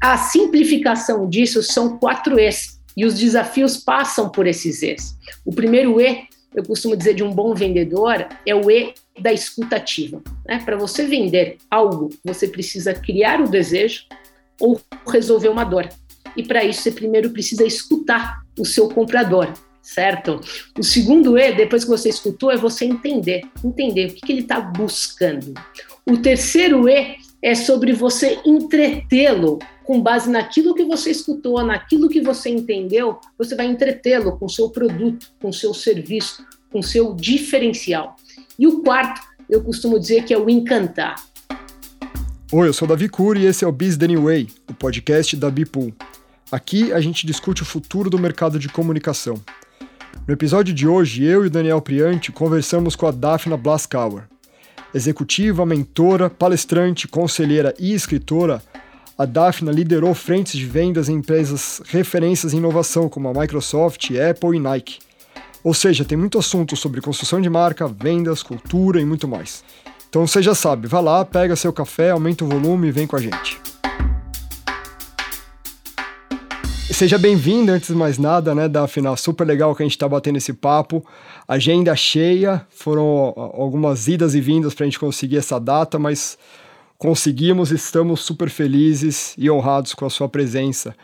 a simplificação disso são quatro E's, e os desafios passam por esses E's. O primeiro E, eu costumo dizer de um bom vendedor, é o E da escutativa. Né? Para você vender algo, você precisa criar o desejo ou resolver uma dor. E para isso, você primeiro precisa escutar o seu comprador, certo? O segundo E, depois que você escutou, é você entender, entender o que, que ele está buscando. O terceiro E é sobre você entretê-lo com base naquilo que você escutou, naquilo que você entendeu, você vai entretê-lo com seu produto, com seu serviço, com seu diferencial. E o quarto, eu costumo dizer que é o encantar. Oi, eu sou Davi Cury e esse é o Biz Anyway, o podcast da Bipool. Aqui a gente discute o futuro do mercado de comunicação. No episódio de hoje, eu e o Daniel Priante conversamos com a Daphna Blaskauer. Executiva, mentora, palestrante, conselheira e escritora, a Daphna liderou frentes de vendas em empresas referências em inovação como a Microsoft, Apple e Nike. Ou seja, tem muito assunto sobre construção de marca, vendas, cultura e muito mais. Então você já sabe, vá lá, pega seu café, aumenta o volume e vem com a gente. Seja bem-vindo, antes de mais nada, né, Daphna? Super legal que a gente está batendo esse papo. Agenda cheia, foram algumas idas e vindas para a gente conseguir essa data, mas conseguimos, estamos super felizes e honrados com a sua presença.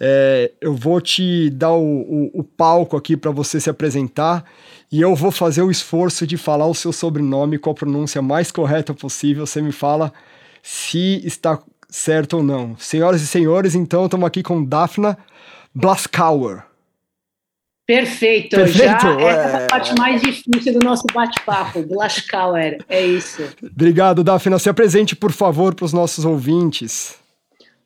É, eu vou te dar o, o, o palco aqui para você se apresentar e eu vou fazer o esforço de falar o seu sobrenome com a pronúncia mais correta possível. Você me fala se está certo ou não. Senhoras e senhores, então estamos aqui com Daphna Blaskauer. Perfeito. Perfeito. Já é. essa é a parte mais difícil do nosso bate-papo, Blaskauer, é isso. Obrigado, Daphne. Se apresente, por favor, para os nossos ouvintes.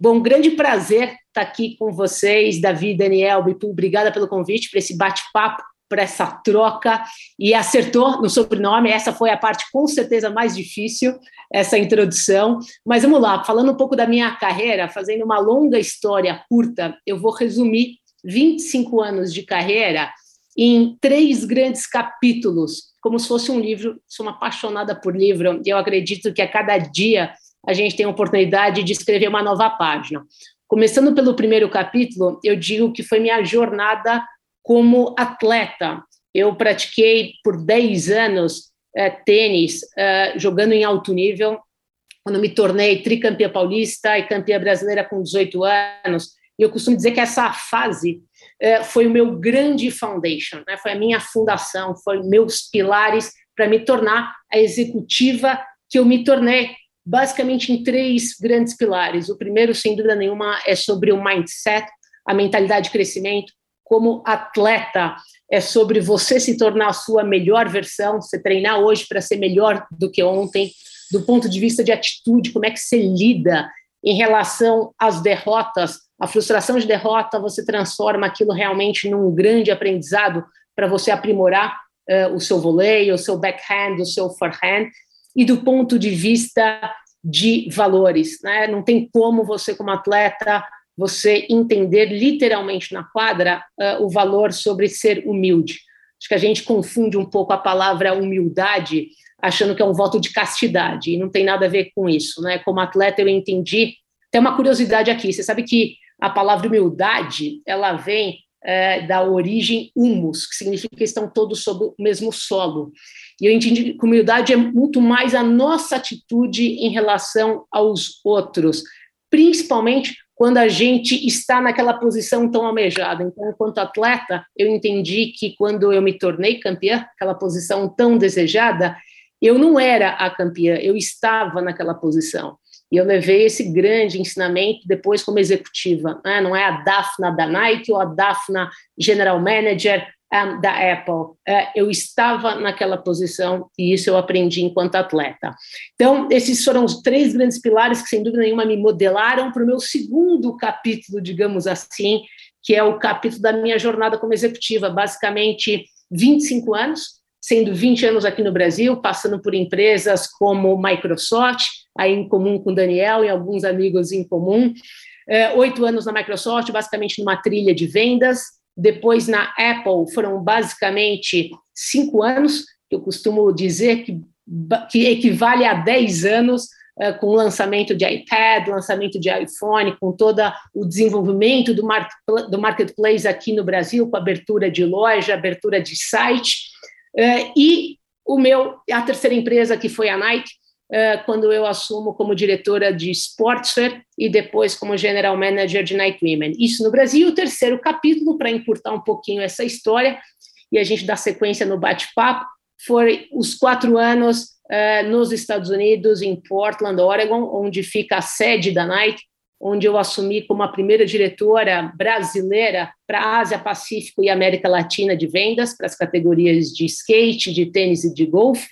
Bom, grande prazer estar aqui com vocês, Davi, Daniel, Bipu, obrigada pelo convite para esse bate-papo, para essa troca, e acertou no sobrenome, essa foi a parte com certeza mais difícil, essa introdução, mas vamos lá, falando um pouco da minha carreira, fazendo uma longa história curta, eu vou resumir 25 anos de carreira em três grandes capítulos, como se fosse um livro. Sou uma apaixonada por livro e eu acredito que a cada dia a gente tem a oportunidade de escrever uma nova página. Começando pelo primeiro capítulo, eu digo que foi minha jornada como atleta. Eu pratiquei por 10 anos é, tênis, é, jogando em alto nível. Quando me tornei tricampeã paulista e campeã brasileira com 18 anos, e eu costumo dizer que essa fase é, foi o meu grande foundation, né? foi a minha fundação, foi meus pilares para me tornar a executiva que eu me tornei, basicamente em três grandes pilares. O primeiro, sem dúvida nenhuma, é sobre o mindset, a mentalidade de crescimento. Como atleta, é sobre você se tornar a sua melhor versão, você treinar hoje para ser melhor do que ontem, do ponto de vista de atitude, como é que você lida em relação às derrotas, a frustração de derrota, você transforma aquilo realmente num grande aprendizado para você aprimorar uh, o seu voleio, o seu backhand, o seu forehand, e do ponto de vista de valores. Né? Não tem como você, como atleta, você entender literalmente na quadra uh, o valor sobre ser humilde. Acho que a gente confunde um pouco a palavra humildade achando que é um voto de castidade, e não tem nada a ver com isso. Né? Como atleta, eu entendi. Tem uma curiosidade aqui: você sabe que a palavra humildade ela vem é, da origem humus, que significa que estão todos sob o mesmo solo. E eu entendi que humildade é muito mais a nossa atitude em relação aos outros, principalmente quando a gente está naquela posição tão almejada. Então, enquanto atleta, eu entendi que quando eu me tornei campeã, aquela posição tão desejada, eu não era a campeã, eu estava naquela posição. E eu levei esse grande ensinamento depois como executiva. Né? Não é a Daphna da Nike ou a Daphna General Manager um, da Apple. É, eu estava naquela posição e isso eu aprendi enquanto atleta. Então, esses foram os três grandes pilares que, sem dúvida nenhuma, me modelaram para o meu segundo capítulo, digamos assim, que é o capítulo da minha jornada como executiva. Basicamente, 25 anos sendo 20 anos aqui no Brasil, passando por empresas como Microsoft, aí em comum com o Daniel e alguns amigos em comum. É, oito anos na Microsoft, basicamente numa trilha de vendas. Depois na Apple foram basicamente cinco anos, eu costumo dizer que, que equivale a dez anos uh, com o lançamento de iPad, lançamento de iPhone, com todo o desenvolvimento do, mar do marketplace aqui no Brasil, com abertura de loja, abertura de site, uh, e o meu, a terceira empresa que foi a Nike, quando eu assumo como diretora de Sportswear e depois como General Manager de Nike Women. Isso no Brasil, o terceiro capítulo, para encurtar um pouquinho essa história, e a gente dá sequência no bate-papo, foi os quatro anos uh, nos Estados Unidos, em Portland, Oregon, onde fica a sede da Nike, onde eu assumi como a primeira diretora brasileira para Ásia, Pacífico e América Latina de vendas, para as categorias de skate, de tênis e de golfe,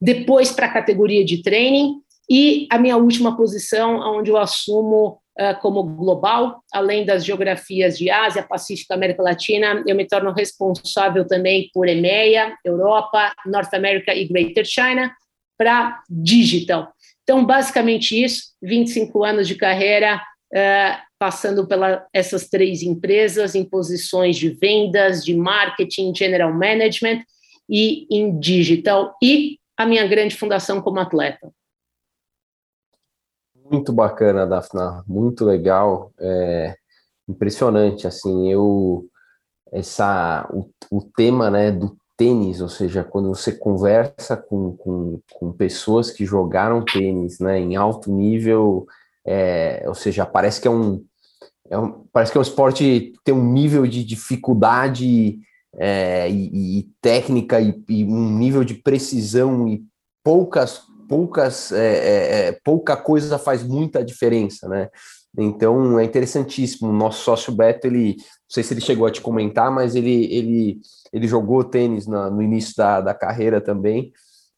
depois para a categoria de training, e a minha última posição, onde eu assumo uh, como global, além das geografias de Ásia, Pacífico, América Latina, eu me torno responsável também por EMEA, Europa, North America e Greater China, para digital. Então, basicamente isso, 25 anos de carreira, uh, passando pelas essas três empresas em posições de vendas, de marketing, general management e em digital. E a minha grande fundação como atleta. Muito bacana, Dafna, muito legal, é, impressionante, assim, eu, essa, o, o tema, né, do tênis, ou seja, quando você conversa com, com, com pessoas que jogaram tênis, né, em alto nível, é, ou seja, parece que é um, é um, parece que é um esporte que tem um nível de dificuldade é, e, e, técnica e, e, um nível de precisão e poucas poucas é, é, é, pouca coisa faz muita diferença, né? Então é interessantíssimo. Nosso sócio Beto, ele não sei se ele chegou a te comentar, mas ele ele, ele jogou tênis na, no início da, da carreira também.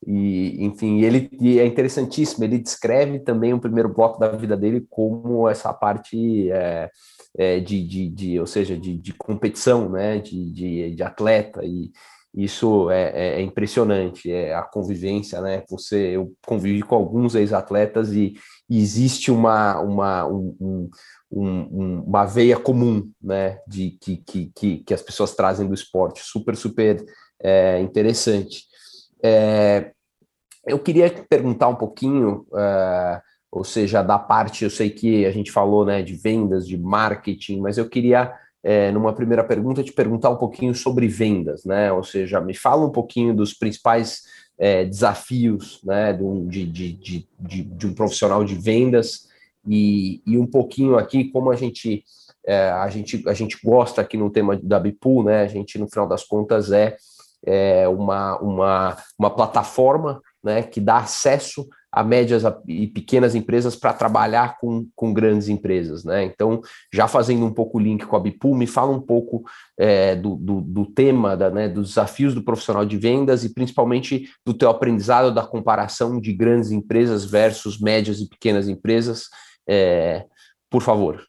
E, enfim, ele e é interessantíssimo. Ele descreve também o primeiro bloco da vida dele como essa parte é, é, de, de, de, ou seja, de, de competição, né, de, de, de atleta, e isso é, é, é impressionante, é a convivência, né, você, eu convivi com alguns ex-atletas e, e, existe uma, uma, um, um, uma veia comum, né, de, que, que, que, que as pessoas trazem do esporte, super, super é, interessante. É, eu queria perguntar um pouquinho, uh, ou seja, da parte, eu sei que a gente falou né, de vendas, de marketing, mas eu queria, é, numa primeira pergunta, te perguntar um pouquinho sobre vendas, né? Ou seja, me fala um pouquinho dos principais é, desafios né, de, de, de, de, de, um profissional de vendas e, e um pouquinho aqui como a gente, é, a gente a gente gosta aqui no tema da Bipool, né? A gente, no final das contas, é, é uma, uma, uma plataforma né, que dá acesso a médias e pequenas empresas para trabalhar com, com grandes empresas. Né? Então, já fazendo um pouco o link com a Bipool, me fala um pouco é, do, do, do, tema, da, né, dos desafios do profissional de vendas e principalmente do teu aprendizado da comparação de grandes empresas versus médias e pequenas empresas. É, por favor.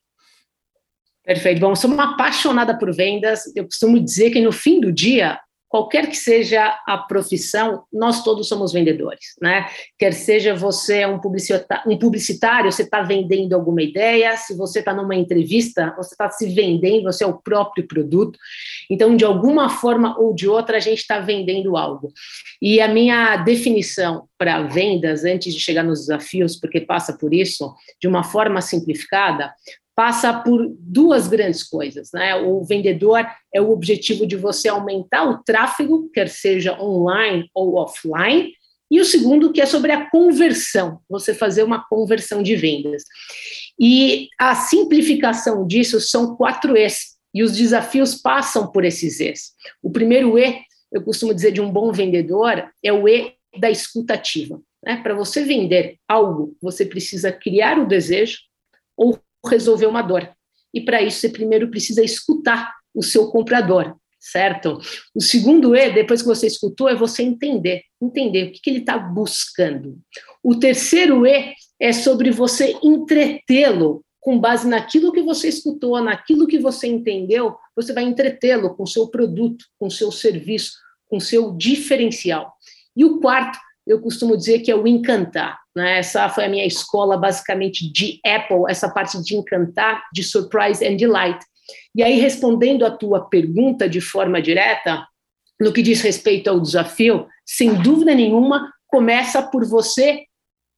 Perfeito. Bom, sou uma apaixonada por vendas. Eu costumo dizer que no fim do dia, qualquer que seja a profissão, nós todos somos vendedores, né? Quer seja você um publicitário, um publicitário você está vendendo alguma ideia, se você está numa entrevista, você está se vendendo, você é o próprio produto. Então, de alguma forma ou de outra, a gente está vendendo algo. E a minha definição para vendas, antes de chegar nos desafios, porque passa por isso, de uma forma simplificada, passa por duas grandes coisas, né? O vendedor é o objetivo de você aumentar o tráfego, quer seja online ou offline, e o segundo que é sobre a conversão, você fazer uma conversão de vendas. E a simplificação disso são quatro E's, e os desafios passam por esses E's. O primeiro E, eu costumo dizer de um bom vendedor, é o E da escutativa. Né? Para você vender algo, você precisa criar o desejo ou resolver uma dor. E para isso você primeiro precisa escutar o seu comprador, certo? O segundo E, depois que você escutou, é você entender, entender o que, que ele está buscando. O terceiro E é sobre você entretê-lo com base naquilo que você escutou, naquilo que você entendeu, você vai entretê-lo com seu produto, com seu serviço, com seu diferencial. E o quarto eu costumo dizer que é o encantar. Né? Essa foi a minha escola, basicamente, de Apple, essa parte de encantar, de surprise and delight. E aí, respondendo a tua pergunta de forma direta, no que diz respeito ao desafio, sem dúvida nenhuma, começa por você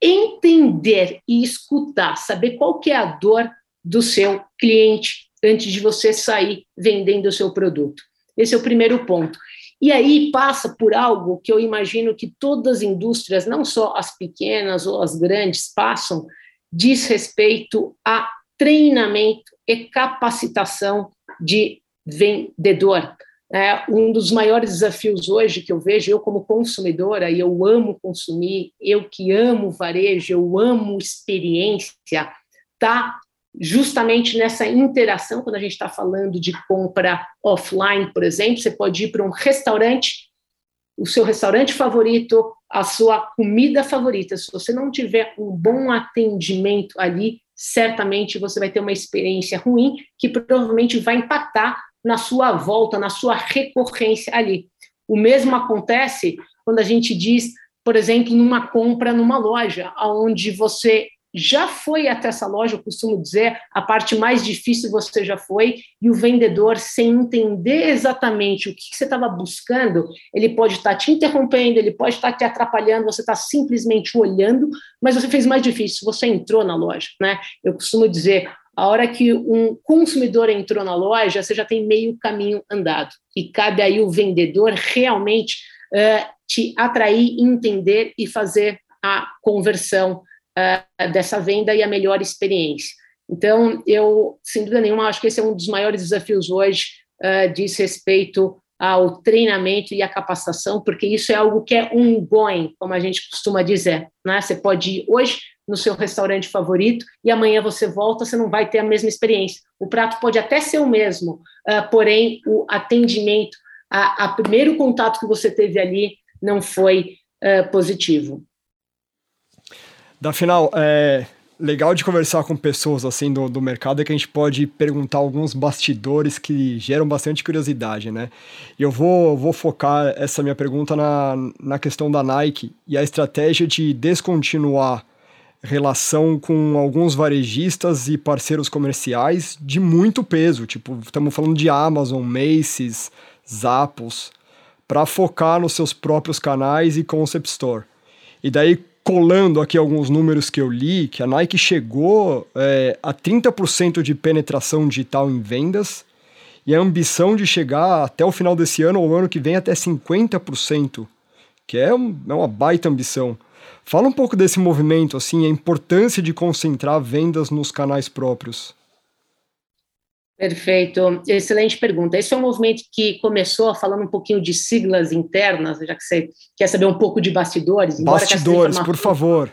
entender e escutar, saber qual que é a dor do seu cliente antes de você sair vendendo o seu produto. Esse é o primeiro ponto. E aí passa por algo que eu imagino que todas as indústrias, não só as pequenas ou as grandes, passam, diz respeito a treinamento e capacitação de vendedor. É, um dos maiores desafios hoje que eu vejo, eu como consumidora, e eu amo consumir, eu que amo varejo, eu amo experiência, tá justamente nessa interação, quando a gente está falando de compra offline, por exemplo, você pode ir para um restaurante, o seu restaurante favorito, a sua comida favorita. Se você não tiver um bom atendimento ali, certamente você vai ter uma experiência ruim que provavelmente vai impactar na sua volta, na sua recorrência ali. O mesmo acontece quando a gente diz, por exemplo, numa compra numa loja, onde você já foi até essa loja, eu costumo dizer, a parte mais difícil você já foi, e o vendedor, sem entender exatamente o que você estava buscando, ele pode estar te interrompendo, ele pode estar te atrapalhando, você está simplesmente olhando, mas você fez mais difícil, você entrou na loja, né? Eu costumo dizer, a hora que um consumidor entrou na loja, você já tem meio caminho andado. E cabe aí o vendedor realmente uh, te atrair, entender e fazer a conversão uh, dessa venda e a melhor experiência. Então, eu, sem dúvida nenhuma, acho que esse é um dos maiores desafios hoje, uh, diz respeito ao treinamento e à capacitação, porque isso é algo que é ongoing, como a gente costuma dizer. Né? Você pode ir hoje no seu restaurante favorito e amanhã você volta, você não vai ter a mesma experiência. O prato pode até ser o mesmo, uh, porém o atendimento, a, primeiro contato que você teve ali não foi uh, positivo. Da final, é legal de conversar com pessoas assim do, do mercado é que a gente pode perguntar alguns bastidores que geram bastante curiosidade, né? Eu vou, vou focar essa minha pergunta na, na questão da Nike e a estratégia de descontinuar relação com alguns varejistas e parceiros comerciais de muito peso, tipo, estamos falando de Amazon, Macy's, Zappos, para focar nos seus próprios canais e concept store. E daí, colando aqui alguns números que eu li, que a Nike chegou é, a 30% de penetração digital em vendas e a ambição de chegar até o final desse ano ou ano que vem até 50%, que é, um, é uma baita ambição. Fala um pouco desse movimento, assim, a importância de concentrar vendas nos canais próprios. Perfeito, excelente pergunta. Esse é um movimento que começou falando um pouquinho de siglas internas, já que você quer saber um pouco de bastidores. Bastidores, por favor.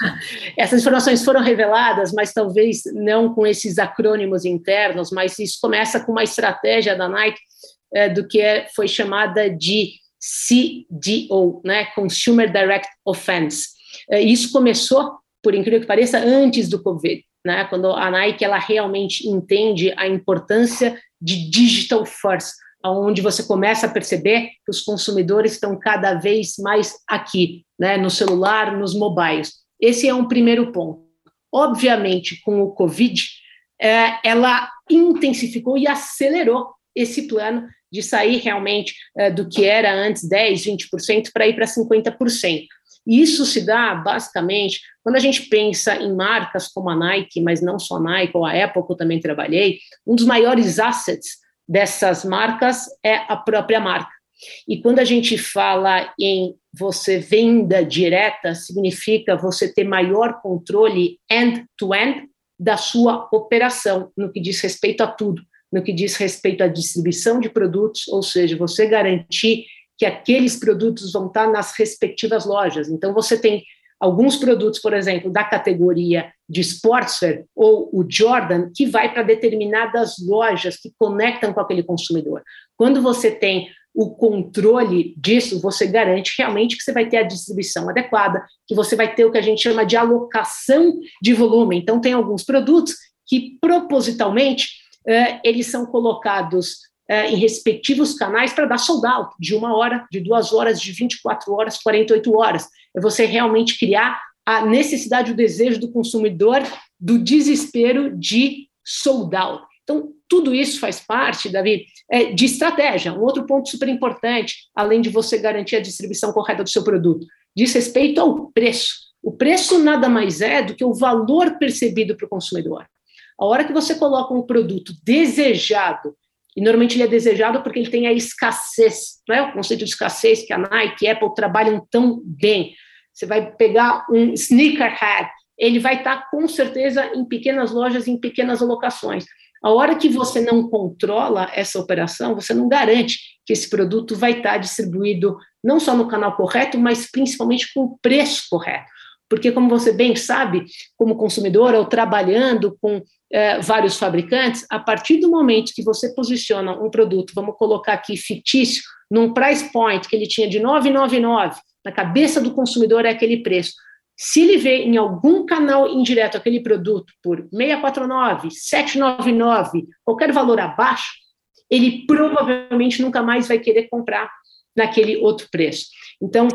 Essas informações foram reveladas, mas talvez não com esses acrônimos internos, mas isso começa com uma estratégia da Nike é, do que é, foi chamada de CDO, né, Consumer Direct Offense. É, isso começou, por incrível que pareça, antes do Covid, né, quando a Nike ela realmente entende a importância de digital first, onde você começa a perceber que os consumidores estão cada vez mais aqui, né, no celular, nos mobiles. Esse é um primeiro ponto. Obviamente, com o Covid, é, ela intensificou e acelerou esse plano de sair realmente uh, do que era antes 10, 20% para ir para 50%. E isso se dá, basicamente, quando a gente pensa em marcas como a Nike, mas não só a Nike, ou a Apple, que eu também trabalhei, um dos maiores assets dessas marcas é a própria marca. E quando a gente fala em você venda direta, significa você ter maior controle end-to-end -end da sua operação, no que diz respeito a tudo no que diz respeito à distribuição de produtos, ou seja, você garantir que aqueles produtos vão estar nas respectivas lojas. Então, você tem alguns produtos, por exemplo, da categoria de sportswear ou o Jordan, que vai para determinadas lojas que conectam com aquele consumidor. Quando você tem o controle disso, você garante realmente que você vai ter a distribuição adequada, que você vai ter o que a gente chama de alocação de volume. Então, tem alguns produtos que propositalmente uh, eles são colocados uh, em respectivos canais para dar sold out, de uma hora, de duas horas, de 24 horas, 48 horas. É você realmente criar a necessidade, o desejo do consumidor do desespero de sold out. Então, tudo isso faz parte, Davi, é, de estratégia. Um outro ponto super importante, além de você garantir a distribuição correta do seu produto, diz respeito ao preço. O preço nada mais é do que o valor percebido para o consumidor. A hora que você coloca um produto desejado, e normalmente ele é desejado porque ele tem a escassez, não é o conceito de escassez que a Nike e Apple trabalham tão bem. Você vai pegar um sneakerhead, ele vai estar com certeza em pequenas lojas, em pequenas locações. A hora que você não controla essa operação, você não garante que esse produto vai estar distribuído não só no canal correto, mas principalmente com o preço correto. Porque, como você bem sabe, como consumidor, ou trabalhando com eh, vários fabricantes, a partir do momento que você posiciona um produto, vamos colocar aqui fictício, num price point que ele tinha de 999, na cabeça do consumidor é aquele preço. Se ele vê em algum canal indireto aquele produto por 649, 799, qualquer valor abaixo, ele provavelmente nunca mais vai querer comprar naquele outro preço. Então,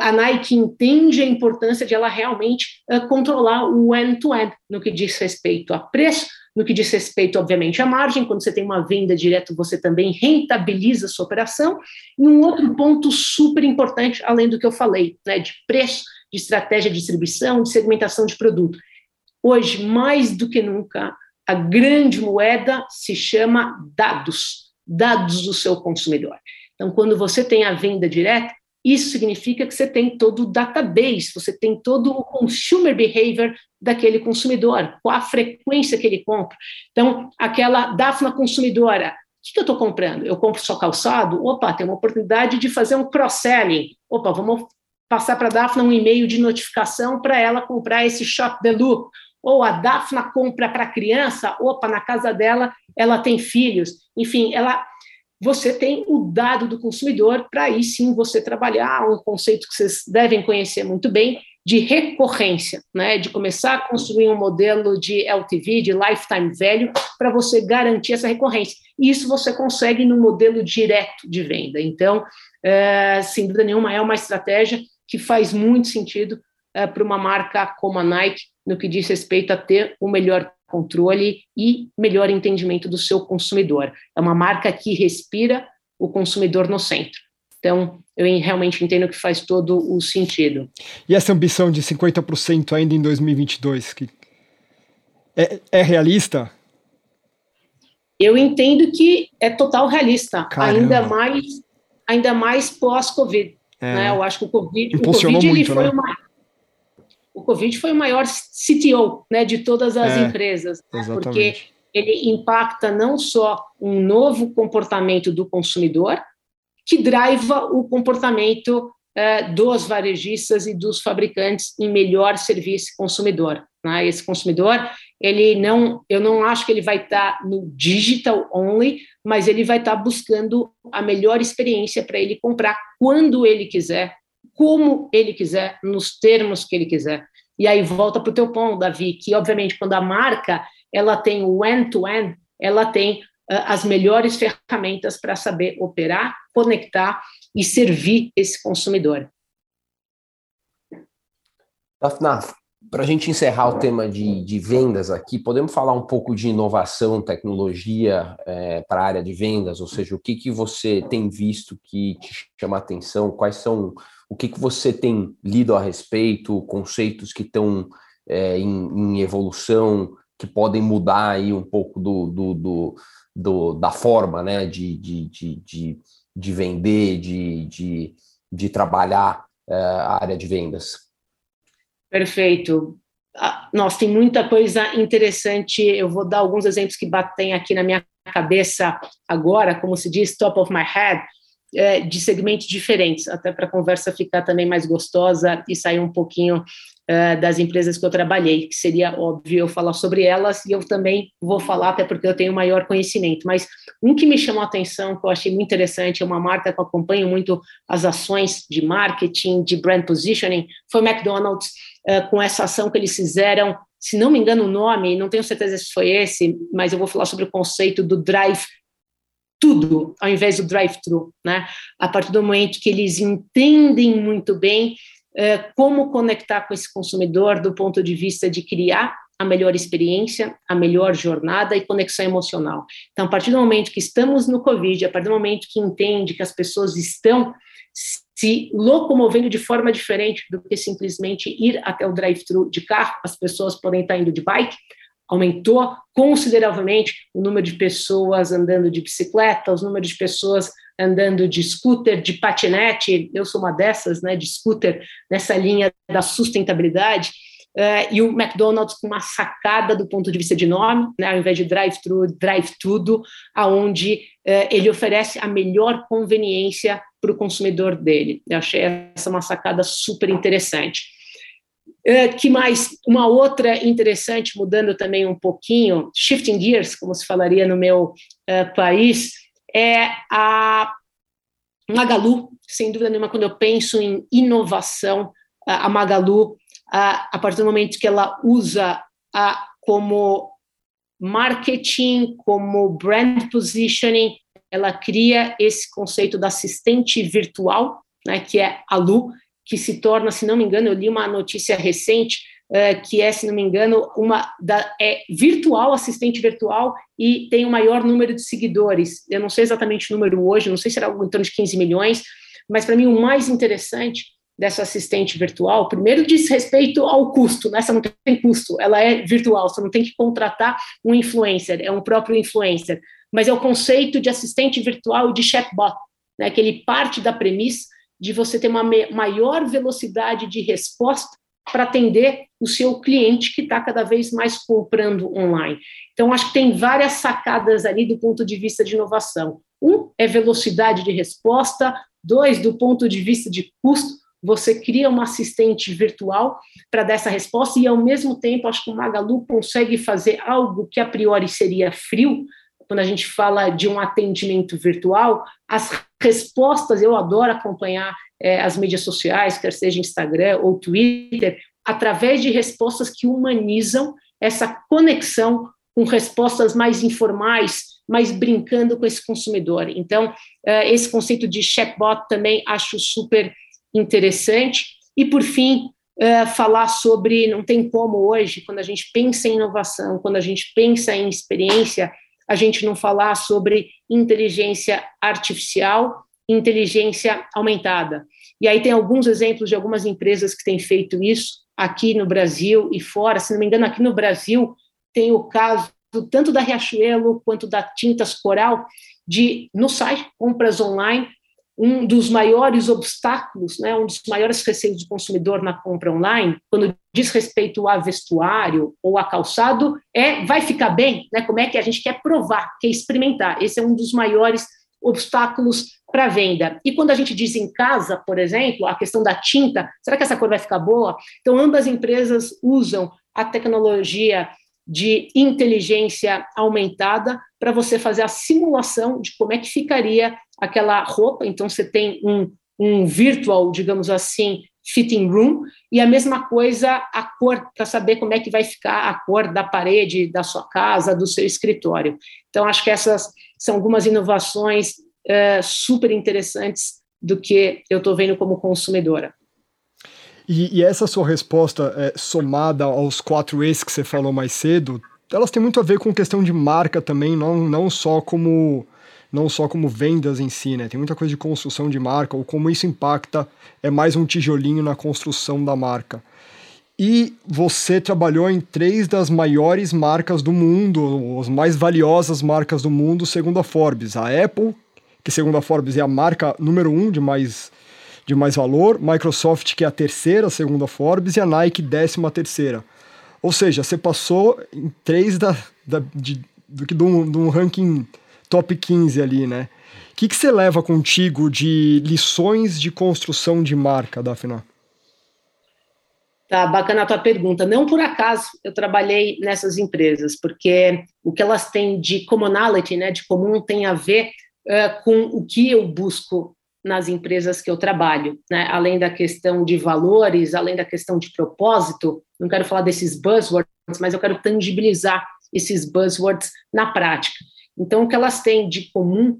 a Nike entende a importância de ela realmente controlar o end-to-end no que diz respeito a preço, no que diz respeito, obviamente, à margem. Quando você tem uma venda direta, você também rentabiliza a sua operação. E um outro ponto super importante, além do que eu falei, né, de preço, de estratégia de distribuição, de segmentação de produto. Hoje, mais do que nunca, a grande moeda se chama dados, dados do seu consumidor. Então, quando você tem a venda direta, isso significa que você tem todo o database, você tem todo o consumer behavior daquele consumidor, qual a frequência que ele compra. Então, aquela Dafna consumidora, o que, que eu estou comprando? Eu compro só calçado? Opa, tem uma oportunidade de fazer um cross-selling. Opa, vamos passar para a Dafna um e-mail de notificação para ela comprar esse shop the look. Ou a Dafna compra para criança, opa, na casa dela ela tem filhos. Enfim, ela você tem o dado do consumidor para aí sim você trabalhar um conceito que vocês devem conhecer muito bem de recorrência, né, de começar a construir um modelo de LTV, de lifetime value, para você garantir essa recorrência. E isso você consegue no modelo direto de venda. Então, é, sem dúvida nenhuma, é uma estratégia que faz muito sentido é, para uma marca como a Nike, no que diz respeito a ter o melhor controle e melhor entendimento do seu consumidor. É uma marca que respira o consumidor no centro. Então, eu realmente entendo que faz todo o sentido. E essa ambição de 50% ainda em 2022, que é, é realista? Eu entendo que é total realista, Caramba. ainda mais ainda mais pós-Covid. É. Né? Eu acho que o Covid, o COVID muito, foi né? uma o Covid foi o maior CTO né, de todas as é, empresas, né, porque ele impacta não só um novo comportamento do consumidor, que driva o comportamento é, dos varejistas e dos fabricantes em melhor serviço consumidor. Né? Esse consumidor, ele não, eu não acho que ele vai estar no digital only, mas ele vai estar buscando a melhor experiência para ele comprar quando ele quiser, como ele quiser, nos termos que ele quiser. E aí volta para o teu ponto, Davi, que obviamente quando a marca ela tem o end-to-end, -end, ela tem uh, as melhores ferramentas para saber operar, conectar e servir esse consumidor. Dafna, para a gente encerrar o tema de, de, vendas aqui, podemos falar um pouco de inovação, tecnologia é, para a área de vendas? Ou seja, o que, que você tem visto que te chama atenção? Quais são o que, que você tem lido a respeito, conceitos que estão é, em, em, evolução, que podem mudar aí um pouco do, do, do, do da forma né, de, de, de, de, vender, de, de, de trabalhar é, a área de vendas? Perfeito. Ah, nossa, tem muita coisa interessante. Eu vou dar alguns exemplos que batem aqui na minha cabeça agora, como se diz, top of my head, é, de segmentos diferentes, até para a conversa ficar também mais gostosa e sair um pouquinho é, das empresas que eu trabalhei, que seria óbvio eu falar sobre elas, e eu também vou falar, até porque eu tenho maior conhecimento. Mas um que me chamou a atenção, que eu achei muito interessante, é uma marca que eu acompanho muito as ações de marketing, de brand positioning, foi o McDonald's uh, com essa ação que eles fizeram, se não me engano o nome, não tenho certeza se foi esse, mas eu vou falar sobre o conceito do drive tudo, ao invés do drive-thru, né? A partir do momento que eles entendem muito bem uh, como conectar com esse consumidor do ponto de vista de criar a melhor experiência, a melhor jornada e conexão emocional. Então, a partir do momento que estamos no Covid, a partir do momento que entende que as pessoas estão se locomovendo de forma diferente do que simplesmente ir até o drive-thru de carro. As pessoas podem estar indo de bike, aumentou consideravelmente o número de pessoas andando de bicicleta, os números de pessoas andando de scooter, de patinete, eu sou uma dessas, né, de scooter, nessa linha da sustentabilidade, uh, e o McDonald's com uma sacada do ponto de vista de nome, né, ao invés de drive-thru, drive-tudo, aonde uh, ele oferece a melhor conveniência para o consumidor dele. Eu achei essa uma sacada super interessante. É, que mais? Uma outra interessante, mudando também um pouquinho, shifting gears, como se falaria no meu uh, país, é a Magalu, sem dúvida nenhuma, quando eu penso em inovação, a Magalu, a, a partir do momento que ela usa a, como marketing, como brand positioning, ela cria esse conceito da assistente virtual, né, que é a Lu, que se torna, se não me engano, eu li uma notícia recente, uh, que é, se não me engano, uma da, é virtual, assistente virtual, e tem o maior número de seguidores. Eu não sei exatamente o número hoje, não sei se era algo em torno de 15 milhões, mas para mim o mais interessante dessa assistente virtual, primeiro diz respeito ao custo, né? essa não tem custo, ela é virtual, você não tem que contratar um influencer, é um próprio influencer, mas é o conceito de assistente virtual de chatbot, né? que ele parte da premissa de você ter uma maior velocidade de resposta para atender o seu cliente que está cada vez mais comprando online. Então, acho que tem várias sacadas ali do ponto de vista de inovação. Um é velocidade de resposta, dois, do ponto de vista de custo, você cria uma assistente virtual para dar essa resposta e, ao mesmo tempo, acho que o Magalu consegue fazer algo que a priori seria frio, quando a gente fala de um atendimento virtual, as respostas, eu adoro acompanhar é, as mídias sociais, quer seja Instagram ou Twitter, através de respostas que humanizam essa conexão com respostas mais informais, mais brincando com esse consumidor. Então, é, esse conceito de chatbot também acho super interessante. E, por fim, é, falar sobre, não tem como hoje, quando a gente pensa em inovação, quando a gente pensa em experiência, a gente não falar sobre inteligência artificial, inteligência aumentada. E aí tem alguns exemplos de algumas empresas que têm feito isso aqui no Brasil e fora. Se não me engano, aqui no Brasil tem o caso tanto da Riachuelo quanto da Tintas Coral, de no site compras online um dos maiores obstáculos, né, um dos maiores receios do consumidor na compra online, quando diz respeito a vestuário ou a calçado, é vai ficar bem, né? Como é que a gente quer provar, quer experimentar? Esse é um dos maiores obstáculos para venda. E quando a gente diz em casa, por exemplo, a questão da tinta, será que essa cor vai ficar boa? Então, ambas empresas usam a tecnologia de inteligência aumentada para você fazer a simulação de como é que ficaria aquela roupa. Então, você tem um, um virtual, digamos assim, fitting room, e a mesma coisa a cor, para saber como é que vai ficar a cor da parede da sua casa, do seu escritório. Então, acho que essas são algumas inovações é, super interessantes do que eu estou vendo como consumidora. E, e essa sua resposta, é, somada aos quatro E's que você falou mais cedo, elas têm muito a ver com questão de marca também, não, não só como não só como vendas em si, né? Tem muita coisa de construção de marca, ou como isso impacta, é mais um tijolinho na construção da marca. E você trabalhou em três das maiores marcas do mundo, as mais valiosas marcas do mundo, segundo a Forbes. A Apple, que segundo a Forbes é a marca número um de mais, de mais valor, Microsoft, que é a terceira, segundo a Forbes, e a Nike, décima terceira. Ou seja, você passou em três da, da, de, do que um, de um ranking top 15 ali, né? O que, você leva contigo de lições de construção de marca, Daphne? Tá bacana a tua pergunta. Não por acaso eu trabalhei nessas empresas, porque o que elas têm de commonality, né, de comum, tem a ver uh, com o que eu busco nas empresas que eu trabalho, né? Além da questão de valores, além da questão de propósito, não quero falar desses buzzwords, mas eu quero tangibilizar esses buzzwords na prática. Então, o que elas têm de comum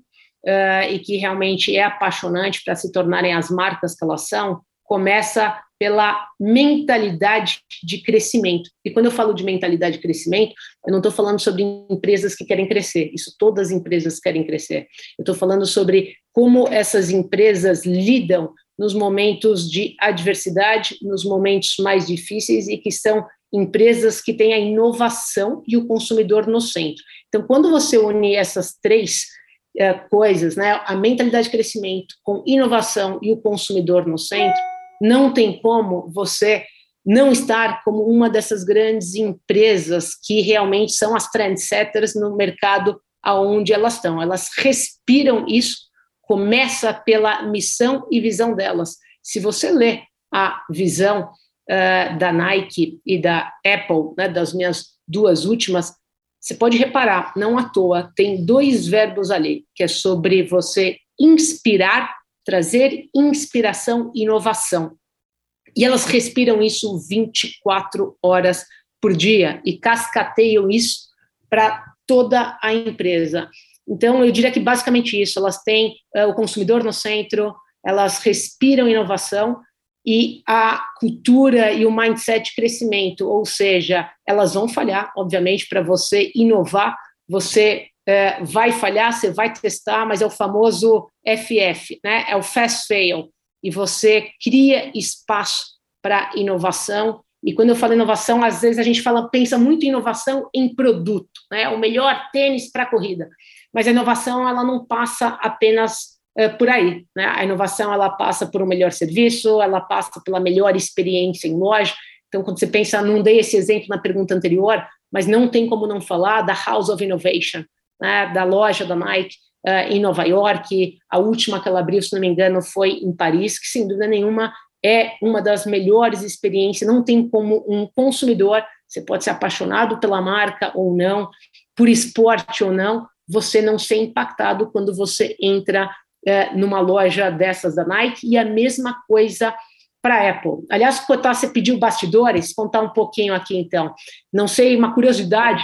uh, e que realmente é apaixonante para se tornarem as marcas que elas são, começa pela mentalidade de crescimento. E quando eu falo de mentalidade de crescimento, eu não estou falando sobre empresas que querem crescer, isso todas as empresas querem crescer. Eu estou falando sobre como essas empresas lidam nos momentos de adversidade, nos momentos mais difíceis e que são empresas que têm a inovação e o consumidor no centro. Então, quando você une essas três é, coisas, né, a mentalidade de crescimento com inovação e o consumidor no centro, não tem como você não estar como uma dessas grandes empresas que realmente são as trendsetters no mercado aonde elas estão. Elas respiram isso, começa pela missão e visão delas. Se você lê a visão uh, da Nike e da Apple, né, das minhas duas últimas, você pode reparar, não à toa, tem dois verbos ali, que é sobre você inspirar, trazer inspiração inovação. E elas respiram isso 24 horas por dia e cascateiam isso para toda a empresa. Então, eu diria que basicamente isso, elas têm uh, o consumidor no centro, elas respiram inovação e a cultura e o mindset de crescimento, ou seja, elas vão falhar, obviamente, para você inovar, você é, vai falhar, você vai testar, mas é o famoso FF, né? É o fast fail, e você cria espaço para inovação. E quando eu falo inovação, às vezes a gente fala, pensa muito em inovação em produto, né? O melhor tênis para corrida, mas a inovação ela não passa apenas por aí. Né? A inovação ela passa por um melhor serviço, ela passa pela melhor experiência em loja. Então, quando você pensa, não dei esse exemplo na pergunta anterior, mas não tem como não falar da House of Innovation, né? da loja da Nike uh, em Nova York. A última que ela abriu, se não me engano, foi em Paris, que sem dúvida nenhuma é uma das melhores experiências. Não tem como um consumidor, você pode ser apaixonado pela marca ou não, por esporte ou não, você não ser impactado quando você entra é, numa loja dessas da Nike, e a mesma coisa para Apple. Aliás, Cotá, você pediu bastidores, contar um pouquinho aqui então. Não sei, uma curiosidade,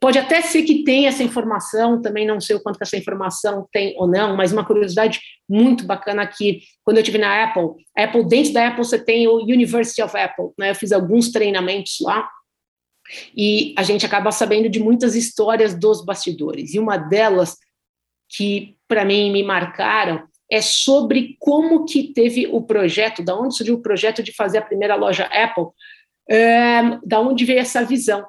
pode até ser que tenha essa informação, também não sei o quanto que essa informação tem ou não, mas uma curiosidade muito bacana aqui, quando eu estive na Apple, Apple, dentro da Apple você tem o University of Apple, né? eu fiz alguns treinamentos lá, e a gente acaba sabendo de muitas histórias dos bastidores, e uma delas que para mim me marcaram é sobre como que teve o projeto, da onde surgiu o projeto de fazer a primeira loja Apple, é, da onde veio essa visão.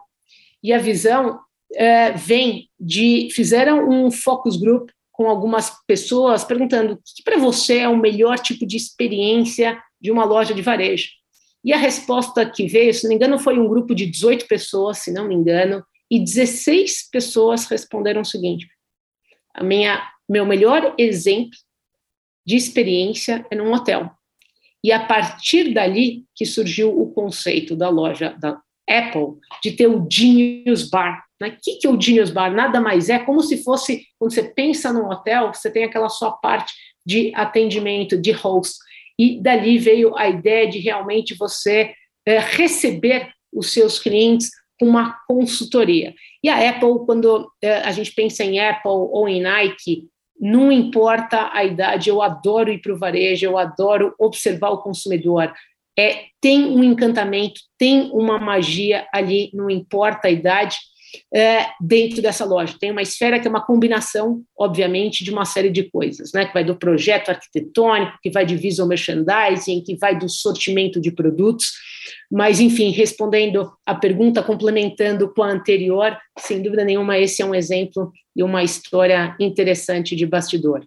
E a visão é, vem de fizeram um focus group com algumas pessoas perguntando o que para você é o melhor tipo de experiência de uma loja de varejo. E a resposta que veio, se não me engano, foi um grupo de 18 pessoas, se não me engano, e 16 pessoas responderam o seguinte: a minha, meu melhor exemplo de experiência é num hotel. E a partir dali que surgiu o conceito da loja da Apple de ter o Genius Bar. Né? O que, que é o Genius Bar? Nada mais é como se fosse, quando você pensa num hotel, você tem aquela sua parte de atendimento, de host. E dali veio a ideia de realmente você é, receber os seus clientes com uma consultoria. E a Apple, quando é, a gente pensa em Apple ou em Nike, não importa a idade, eu adoro ir para o varejo, eu adoro observar o consumidor. É, tem um encantamento, tem uma magia ali, não importa a idade, é, dentro dessa loja. Tem uma esfera que é uma combinação, obviamente, de uma série de coisas, né? Que vai do projeto arquitetônico, que vai de visual merchandising, que vai do sortimento de produtos. Mas, enfim, respondendo a pergunta, complementando com a anterior, sem dúvida nenhuma, esse é um exemplo e uma história interessante de bastidor.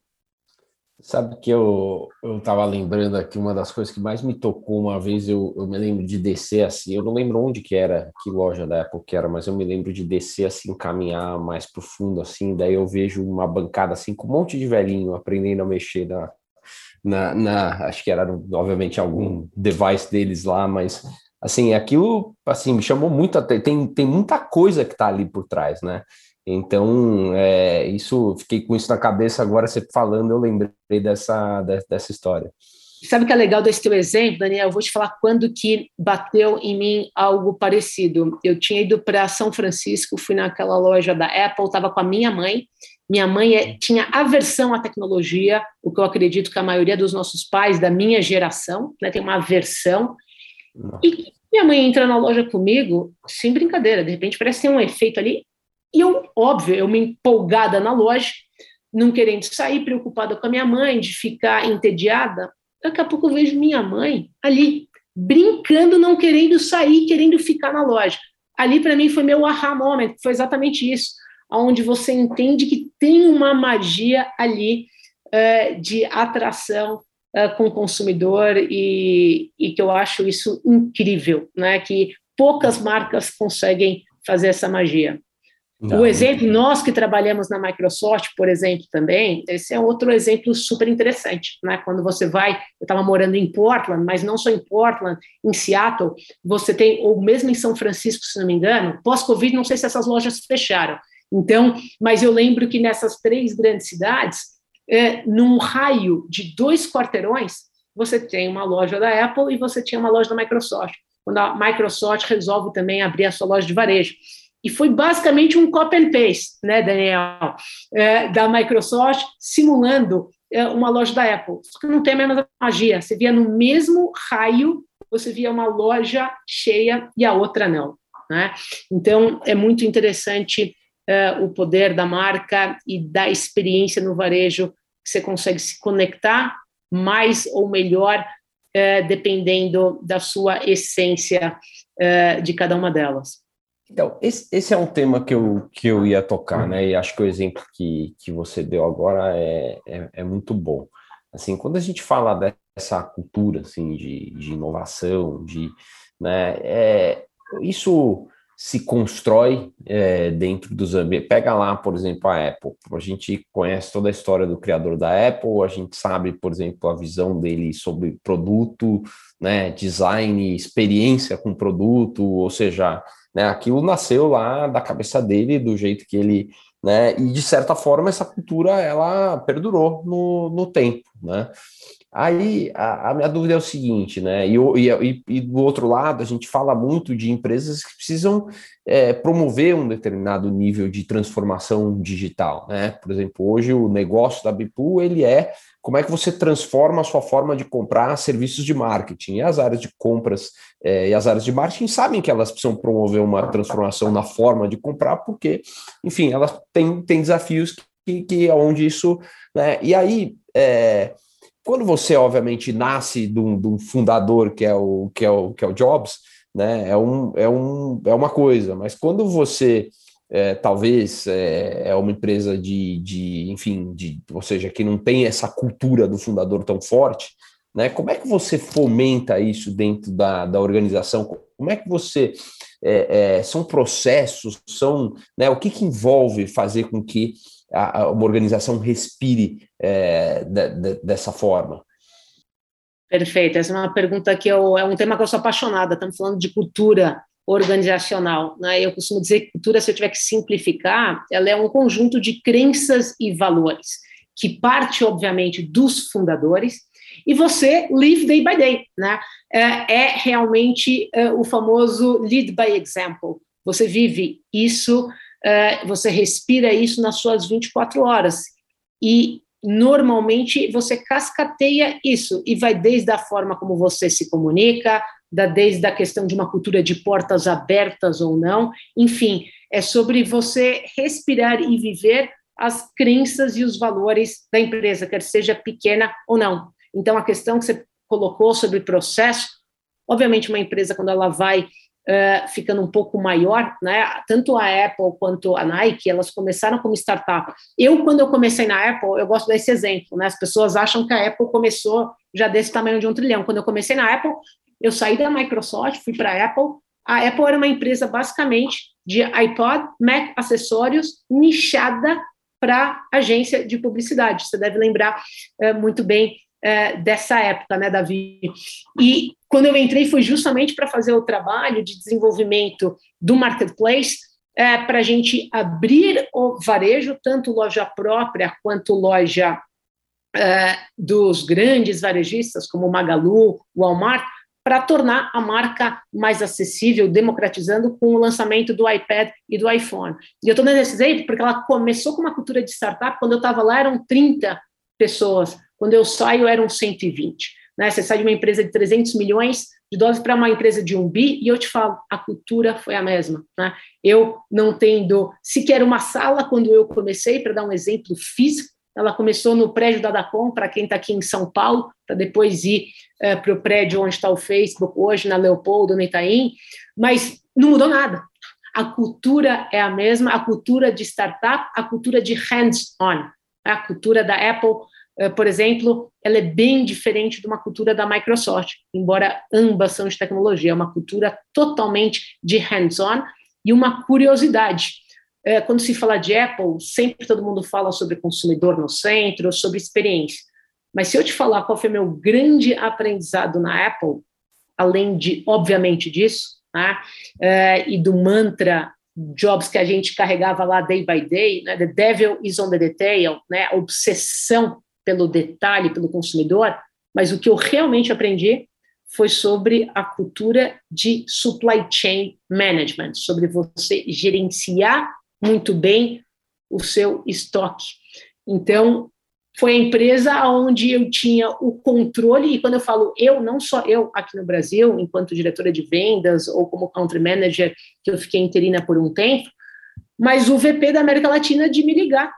Sabe que eu estava lembrando aqui uma das coisas que mais me tocou uma vez, eu, eu me lembro de descer assim, eu não lembro onde que era, que loja da Apple que era, mas eu me lembro de descer assim, caminhar mais profundo assim, daí eu vejo uma bancada assim com um monte de velhinho aprendendo a mexer na, na, na acho que era obviamente algum device deles lá, mas assim, aquilo assim, me chamou muito, tem, tem muita coisa que está ali por trás, né? Então, é, isso, fiquei com isso na cabeça agora, você falando, eu lembrei dessa, dessa história. Sabe o que é legal desse teu exemplo, Daniel? Eu vou te falar quando que bateu em mim algo parecido. Eu tinha ido para São Francisco, fui naquela loja da Apple, estava com a minha mãe. Minha mãe é, tinha aversão à tecnologia, o que eu acredito que a maioria dos nossos pais da minha geração né, tem uma aversão. E minha mãe entra na loja comigo, sem brincadeira, de repente parece ter um efeito ali e eu, óbvio, eu me empolgada na loja, não querendo sair, preocupada com a minha mãe, de ficar entediada. Daqui a pouco eu vejo minha mãe ali, brincando, não querendo sair, querendo ficar na loja. Ali, para mim, foi meu aha moment, foi exatamente isso, onde você entende que tem uma magia ali uh, de atração uh, com o consumidor e, e que eu acho isso incrível, né? que poucas marcas conseguem fazer essa magia. Não. O exemplo, nós que trabalhamos na Microsoft, por exemplo, também, esse é outro exemplo super interessante, né? Quando você vai, eu estava morando em Portland, mas não só em Portland, em Seattle, você tem, ou mesmo em São Francisco, se não me engano, pós-Covid, não sei se essas lojas fecharam. Então, mas eu lembro que nessas três grandes cidades, é, num raio de dois quarteirões, você tem uma loja da Apple e você tinha uma loja da Microsoft. Quando a Microsoft resolve também abrir a sua loja de varejo. E foi basicamente um copy and paste, né, Daniel, é, da Microsoft, simulando é, uma loja da Apple. Só que não tem a mesma magia. Você via no mesmo raio, você via uma loja cheia e a outra não. Né? Então, é muito interessante é, o poder da marca e da experiência no varejo, que você consegue se conectar mais ou melhor, é, dependendo da sua essência é, de cada uma delas. Então, esse, esse, é um tema que eu, que eu ia tocar, né? E acho que o exemplo que, que você deu agora é, é, é muito bom. Assim, quando a gente fala dessa cultura, assim, de, de inovação, de, né, é, isso se constrói é, dentro dos ambientes. Pega lá, por exemplo, a Apple. A gente conhece toda a história do criador da Apple, a gente sabe, por exemplo, a visão dele sobre produto, né, design, experiência com produto, ou seja, né? Aquilo nasceu lá da cabeça dele, do jeito que ele. Né? E de certa forma essa cultura ela perdurou no, no tempo, né? Aí a, a, minha dúvida é o seguinte, né? E, e, e, do outro lado, a gente fala muito de empresas que precisam é, promover um determinado nível de transformação digital, né? Por exemplo, hoje o negócio da Bipu ele é como é que você transforma a sua forma de comprar serviços de marketing. E as áreas de compras é, e as áreas de marketing sabem que elas precisam promover uma transformação na forma de comprar, porque, enfim, elas têm, têm desafios que, que é onde isso. Né? E aí, é, quando você, obviamente, nasce de um, de um, fundador que é o, que é o, que é o Jobs, né? é, um, é, um, é uma coisa, mas quando você é, talvez é, é, uma empresa de, de, enfim, de, ou seja, que não tem essa cultura do fundador tão forte, né? Como é que você fomenta isso dentro da, da organização? Como é que você é, é, são processos, são, né? O que, que envolve fazer com que a, a uma organização respire é, de, de, dessa forma? Perfeito. Essa é uma pergunta que eu, é um tema que eu sou apaixonada. Estamos falando de cultura organizacional. Né? Eu costumo dizer que cultura, se eu tiver que simplificar, ela é um conjunto de crenças e valores, que parte, obviamente, dos fundadores, e você live day by day. Né? É, é realmente é, o famoso lead by example. Você vive isso, você respira isso nas suas 24 horas. E normalmente você cascateia isso e vai desde a forma como você se comunica, da, desde a questão de uma cultura de portas abertas ou não, enfim, é sobre você respirar e viver as crenças e os valores da empresa, quer seja pequena ou não. Então, a questão que você colocou sobre processo, obviamente, uma empresa, quando ela vai uh, ficando um pouco maior, né, tanto a Apple quanto a Nike, elas começaram como startup. Eu, quando eu comecei na Apple, eu gosto desse exemplo, né, as pessoas acham que a Apple começou já desse tamanho de um trilhão. Quando eu comecei na Apple, eu saí da Microsoft, fui para a Apple. A Apple era uma empresa basicamente de iPod, Mac, acessórios, nichada para agência de publicidade. Você deve lembrar é, muito bem é, dessa época, né, Davi? E quando eu entrei foi justamente para fazer o trabalho de desenvolvimento do marketplace é, para a gente abrir o varejo, tanto loja própria quanto loja é, dos grandes varejistas como Magalu, Walmart, para tornar a marca mais acessível, democratizando com o lançamento do iPad e do iPhone. E eu estou dando esse exemplo porque ela começou com uma cultura de startup, quando eu estava lá eram 30 pessoas, quando eu saio eram 120. Né? Você sai de uma empresa de 300 milhões de dólares para uma empresa de um bi, e eu te falo, a cultura foi a mesma. Né? Eu não tendo sequer uma sala quando eu comecei, para dar um exemplo físico, ela começou no prédio da Dacom, para quem está aqui em São Paulo, para depois ir é, para o prédio onde está o Facebook hoje, na Leopoldo, no Itaim, mas não mudou nada. A cultura é a mesma, a cultura de startup, a cultura de hands-on. A cultura da Apple, eh, por exemplo, ela é bem diferente de uma cultura da Microsoft, embora ambas são de tecnologia, é uma cultura totalmente de hands-on e uma curiosidade. Eh, quando se fala de Apple, sempre todo mundo fala sobre consumidor no centro, sobre experiência. Mas se eu te falar qual foi meu grande aprendizado na Apple, além de, obviamente, disso, né, e do mantra Jobs que a gente carregava lá day by day, né, the devil is on the detail, né, a obsessão pelo detalhe, pelo consumidor, mas o que eu realmente aprendi foi sobre a cultura de supply chain management, sobre você gerenciar muito bem o seu estoque. Então, foi a empresa onde eu tinha o controle, e quando eu falo eu, não só eu aqui no Brasil, enquanto diretora de vendas ou como country manager, que eu fiquei interina por um tempo, mas o VP da América Latina de me ligar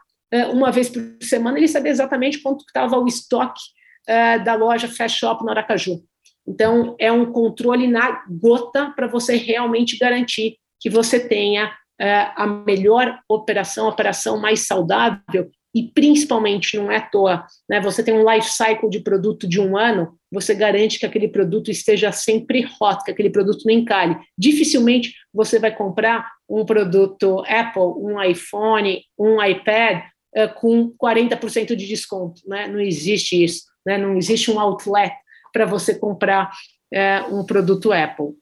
uma vez por semana, ele sabia exatamente quanto estava o estoque é, da loja Fast Shop no Aracaju. Então, é um controle na gota para você realmente garantir que você tenha é, a melhor operação, a operação mais saudável e principalmente não é à toa, né? Você tem um life cycle de produto de um ano, você garante que aquele produto esteja sempre hot, que aquele produto não encalhe. Dificilmente você vai comprar um produto Apple, um iPhone, um iPad com 40% de desconto, né? Não existe isso, né? Não existe um outlet para você comprar uh, um produto Apple.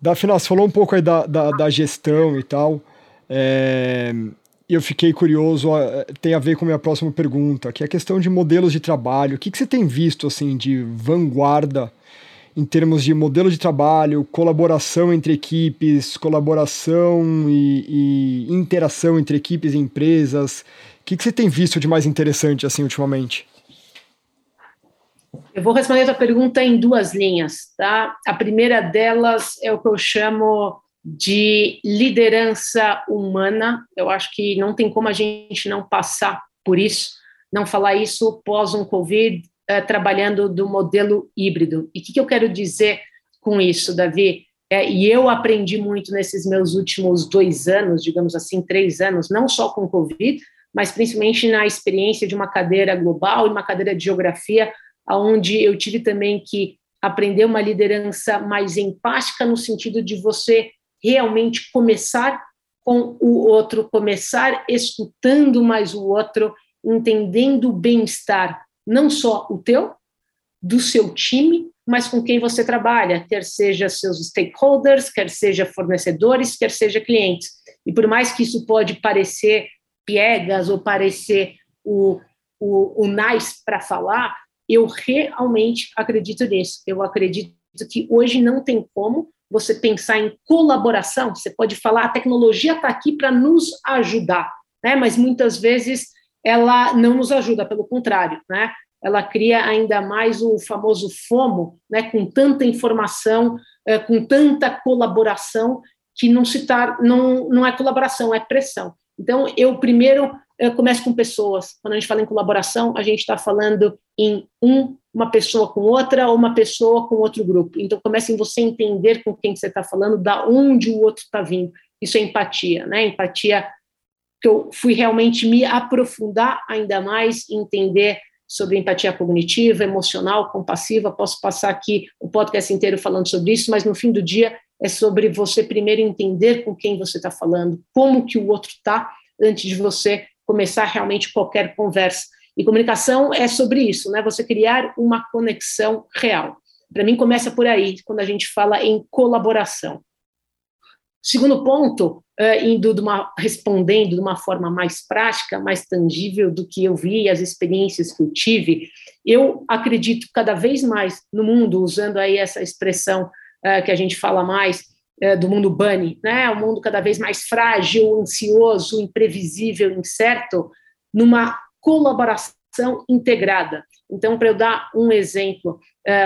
Dafina, você falou um pouco aí da, da, da gestão e tal. É eu fiquei curioso, tem a ver com a minha próxima pergunta, que é a questão de modelos de trabalho. O que, que você tem visto assim de vanguarda em termos de modelo de trabalho, colaboração entre equipes, colaboração e, e interação entre equipes e empresas? O que, que você tem visto de mais interessante assim ultimamente? Eu vou responder a pergunta em duas linhas, tá? A primeira delas é o que eu chamo de liderança humana. Eu acho que não tem como a gente não passar por isso, não falar isso pós um Covid, eh, trabalhando do modelo híbrido. E o que, que, eu quero dizer com isso, Davi? É, e eu aprendi muito nesses meus últimos dois anos, digamos assim, três anos, não só com o Covid, mas principalmente na experiência de uma cadeira global e uma cadeira de geografia, onde eu tive também que aprender uma liderança mais empática no sentido de você realmente começar com o outro, começar escutando mais o outro, entendendo o bem-estar, não só o teu, do seu time, mas com quem você trabalha, quer seja seus stakeholders, quer seja fornecedores, quer seja clientes. E por mais que isso pode parecer piegas ou parecer o, o, o nice para falar, eu realmente acredito nisso. Eu acredito que hoje não tem como você pensar em colaboração, você pode falar, a tecnologia está aqui para nos ajudar, né? mas muitas vezes ela não nos ajuda, pelo contrário, né? ela cria ainda mais o famoso FOMO, né? com tanta informação, eh, com tanta colaboração, que não se tá, não, não é colaboração, é pressão. Então, eu primeiro eu começo com pessoas. Quando a gente fala em colaboração, a gente está falando em um, uma pessoa com outra ou uma pessoa com outro grupo. Então, comece em você entender com quem você está falando, da onde o outro está vindo. Isso é empatia, né? Empatia que eu fui realmente me aprofundar ainda mais, entender sobre empatia cognitiva, emocional, compassiva. Posso passar aqui o podcast inteiro falando sobre isso, mas no fim do dia é sobre você primeiro entender com quem você está falando, como que o outro está, antes de você começar realmente qualquer conversa. E comunicação é sobre isso, né? Você criar uma conexão real. Para mim começa por aí, quando a gente fala em colaboração. Segundo ponto, uh, indo de uma, respondendo de uma forma mais prática, mais tangível do que eu vi, as experiências que eu tive, eu acredito cada vez mais no mundo, usando aí essa expressão uh, que a gente fala mais, é, do mundo bunny, né? um mundo cada vez mais frágil, ansioso, imprevisível, incerto, numa colaboração integrada. Então, para eu dar um exemplo,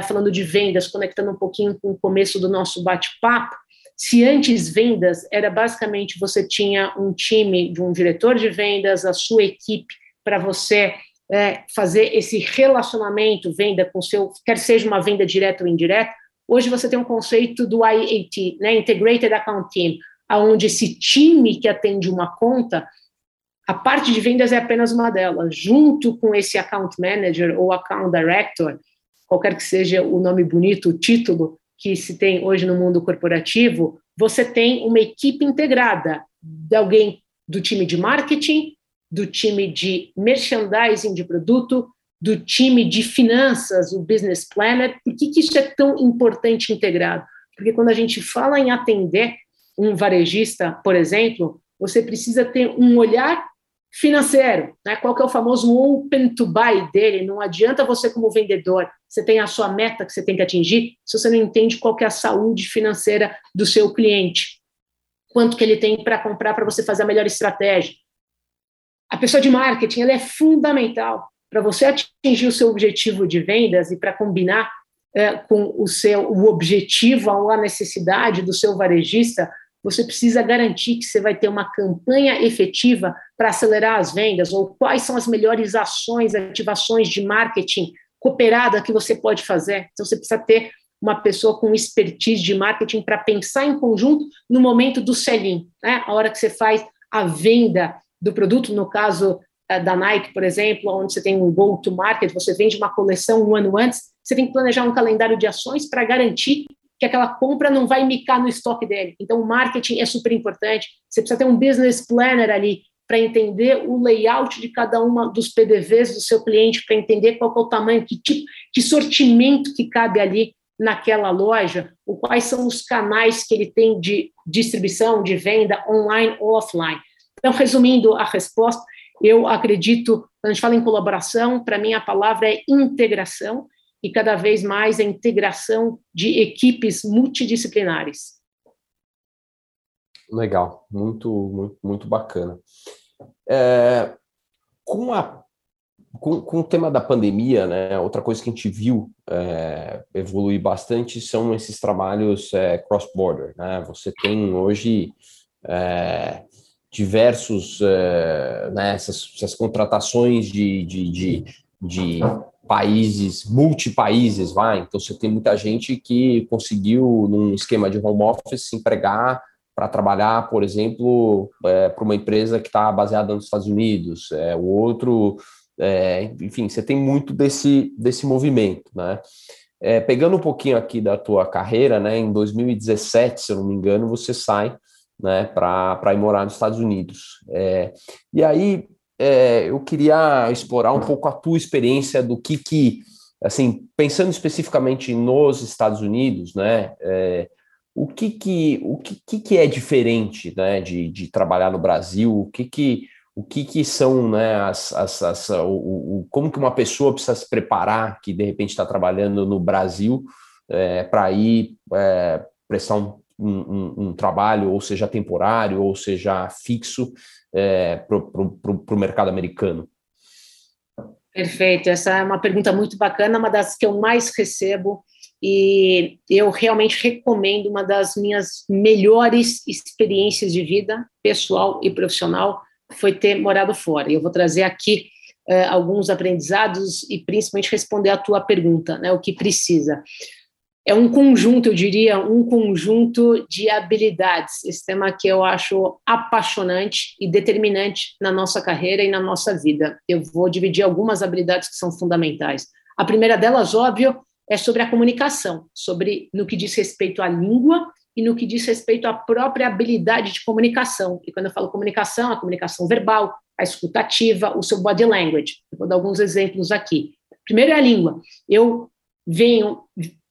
falando de vendas, conectando um pouquinho com o começo do nosso bate-papo, se antes vendas era basicamente você tinha um time de um diretor de vendas, a sua equipe para você é, fazer esse relacionamento, venda com seu, quer seja uma venda direta ou indireta, hoje você tem um conceito do IAT, né, Integrated Account Team, onde esse time que atende uma conta, a parte de vendas é apenas uma delas, junto com esse account manager ou account director, qualquer que seja o nome bonito, o título que se tem hoje no mundo corporativo, você tem uma equipe integrada de alguém do time de marketing, do time de merchandising de produto, do time de finanças, o business planner. Por que, que isso é tão importante integrado? Porque quando a gente fala em atender um varejista, por exemplo, você precisa ter um olhar financeiro, né? Qual que é o famoso open to buy dele? Não adianta você como vendedor, você tem a sua meta que você tem que atingir, se você não entende qual que é a saúde financeira do seu cliente, quanto que ele tem para comprar para você fazer a melhor estratégia. A pessoa de marketing ela é fundamental para você atingir o seu objetivo de vendas e para combinar é, com o seu o objetivo ou a necessidade do seu varejista, você precisa garantir que você vai ter uma campanha efetiva para acelerar as vendas ou quais são as melhores ações, ativações de marketing cooperada que você pode fazer. Então você precisa ter uma pessoa com expertise de marketing para pensar em conjunto no momento do sell-in, né? a hora que você faz a venda do produto, no caso eh, da Nike, por exemplo, onde você tem um go-to-market, você vende uma coleção um ano antes, você tem que planejar um calendário de ações para garantir que aquela compra não vai micar no estoque dele. Então, o marketing é super importante. Você precisa ter um business planner ali para entender o layout de cada uma dos PDVs do seu cliente, para entender qual é o tamanho, que tipo, que sortimento que cabe ali naquela loja, ou quais são os canais que ele tem de distribuição, de venda online ou offline. Então, resumindo a resposta, eu acredito, quando a gente fala em colaboração, para mim a palavra é integração, e cada vez mais a integração de equipes multidisciplinares. Legal, muito, muito, muito bacana. É, com, a, com, com, o tema da pandemia, né, outra coisa que a gente viu é, evoluir bastante são esses trabalhos é, cross-border. Né? Você tem hoje é, diversos, é, né, essas, essas, contratações de, de, de, de países, multipaíses, vai. Então você tem muita gente que conseguiu, num esquema de home office, se empregar para trabalhar, por exemplo, é, para uma empresa que está baseada nos Estados Unidos, é, o outro, é, enfim, você tem muito desse, desse movimento, né? É, pegando um pouquinho aqui da tua carreira, né, em 2017, se eu não me engano, você sai né, para ir morar nos Estados Unidos. É, e aí, é, eu queria explorar um pouco a tua experiência do que que, assim, pensando especificamente nos Estados Unidos, né, é, o que que, o que, que é diferente, né, de, de trabalhar no Brasil, o que que, o que que são, né, as, as, as o, o, como que uma pessoa precisa se preparar, que de repente está trabalhando no Brasil, é, para ir é, prestar um, um, um, trabalho, ou seja temporário, ou seja fixo, é, para o mercado americano? Perfeito, essa é uma pergunta muito bacana, uma das que eu mais recebo e eu realmente recomendo uma das minhas melhores experiências de vida, pessoal e profissional, foi ter morado fora. Eu vou trazer aqui uh, alguns aprendizados e principalmente responder a tua pergunta, né, o que precisa é um conjunto, eu diria, um conjunto de habilidades. Esse tema que eu acho apaixonante e determinante na nossa carreira e na nossa vida. Eu vou dividir algumas habilidades que são fundamentais. A primeira delas, óbvio, é sobre a comunicação, sobre no que diz respeito à língua e no que diz respeito à própria habilidade de comunicação. E quando eu falo comunicação, a comunicação verbal, a escutativa, o seu body language. Eu vou dar alguns exemplos aqui. Primeiro é a língua. Eu venho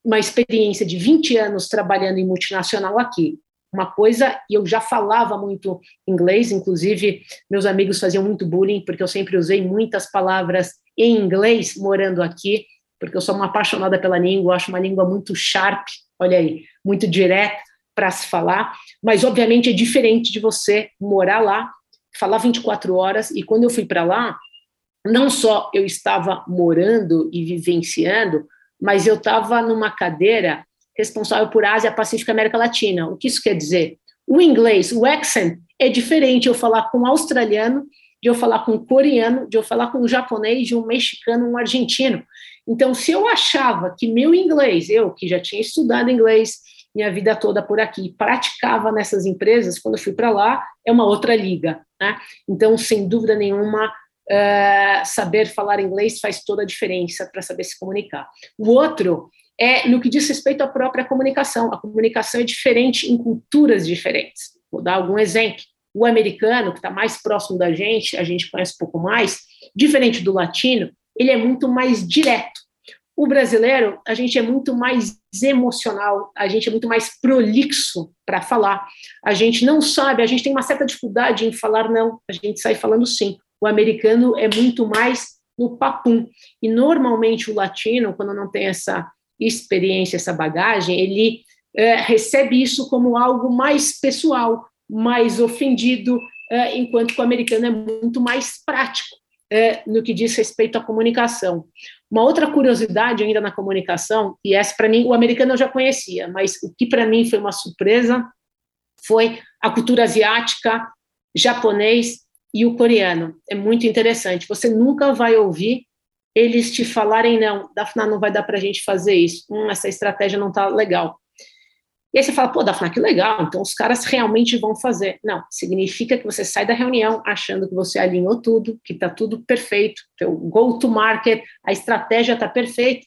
uma experiência de 20 anos trabalhando em multinacional aqui. Uma coisa, e eu já falava muito inglês, inclusive meus amigos faziam muito bullying, porque eu sempre usei muitas palavras em inglês morando aqui, porque eu sou uma apaixonada pela língua, acho uma língua muito sharp, olha aí, muito direta para se falar, mas obviamente é diferente de você morar lá, falar 24 horas, e quando eu fui para lá, não só eu estava morando e vivenciando, mas eu estava numa cadeira responsável por Ásia, Pacífico e América Latina. O que isso quer dizer? O inglês, o accent, é diferente eu falar com um australiano de eu falar com um coreano, de eu falar com um japonês, de um mexicano, um argentino. Então, se eu achava que meu inglês, eu que já tinha estudado inglês minha vida toda por aqui, praticava nessas empresas, quando eu fui para lá, é uma outra liga. Né? Então, sem dúvida nenhuma, uh, saber falar inglês faz toda a diferença para saber se comunicar. O outro é no que diz respeito à própria comunicação. A comunicação é diferente em culturas diferentes. Vou dar algum exemplo. O americano, que está mais próximo da gente, a gente conhece um pouco mais, diferente do latino, ele é muito mais direto. O brasileiro, a gente é muito mais emocional, a gente é muito mais prolixo para falar. A gente não sabe, a gente tem uma certa dificuldade em falar não, a gente sai falando sim. O americano é muito mais no papum. E normalmente o latino, quando não tem essa experiência, essa bagagem, ele é, recebe isso como algo mais pessoal, mais ofendido, é, enquanto que o americano é muito mais prático é, no que diz respeito à comunicação. Uma outra curiosidade ainda na comunicação, e essa para mim, o americano eu já conhecia, mas o que para mim foi uma surpresa foi a cultura asiática, japonês e o coreano. É muito interessante. Você nunca vai ouvir eles te falarem, não, Dafna, não vai dar para a gente fazer isso, hum, essa estratégia não está legal. E aí você fala, pô, Dafna, que legal, então os caras realmente vão fazer. Não, significa que você sai da reunião achando que você alinhou tudo, que está tudo perfeito, teu go to market, a estratégia está perfeita,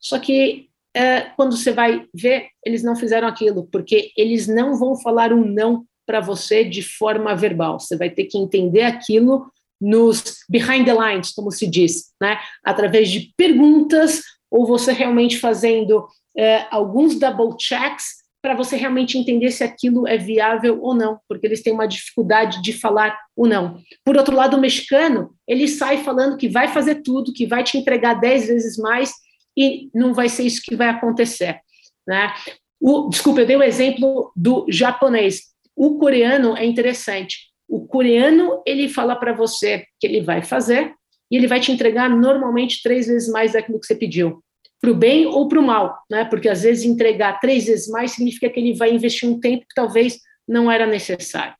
só que é, quando você vai ver, eles não fizeram aquilo, porque eles não vão falar um não para você de forma verbal, você vai ter que entender aquilo nos behind the lines, como se diz, né? através de perguntas ou você realmente fazendo é, alguns double checks para você realmente entender se aquilo é viável ou não, porque eles têm uma dificuldade de falar ou não. Por outro lado, o mexicano, ele sai falando que vai fazer tudo, que vai te entregar dez vezes mais e não vai ser isso que vai acontecer. Né? O, desculpa, eu dei o exemplo do japonês. O coreano é interessante. O coreano, ele fala para você que ele vai fazer e ele vai te entregar normalmente três vezes mais daquilo que você pediu, para o bem ou para o mal, né? Porque às vezes entregar três vezes mais significa que ele vai investir um tempo que talvez não era necessário.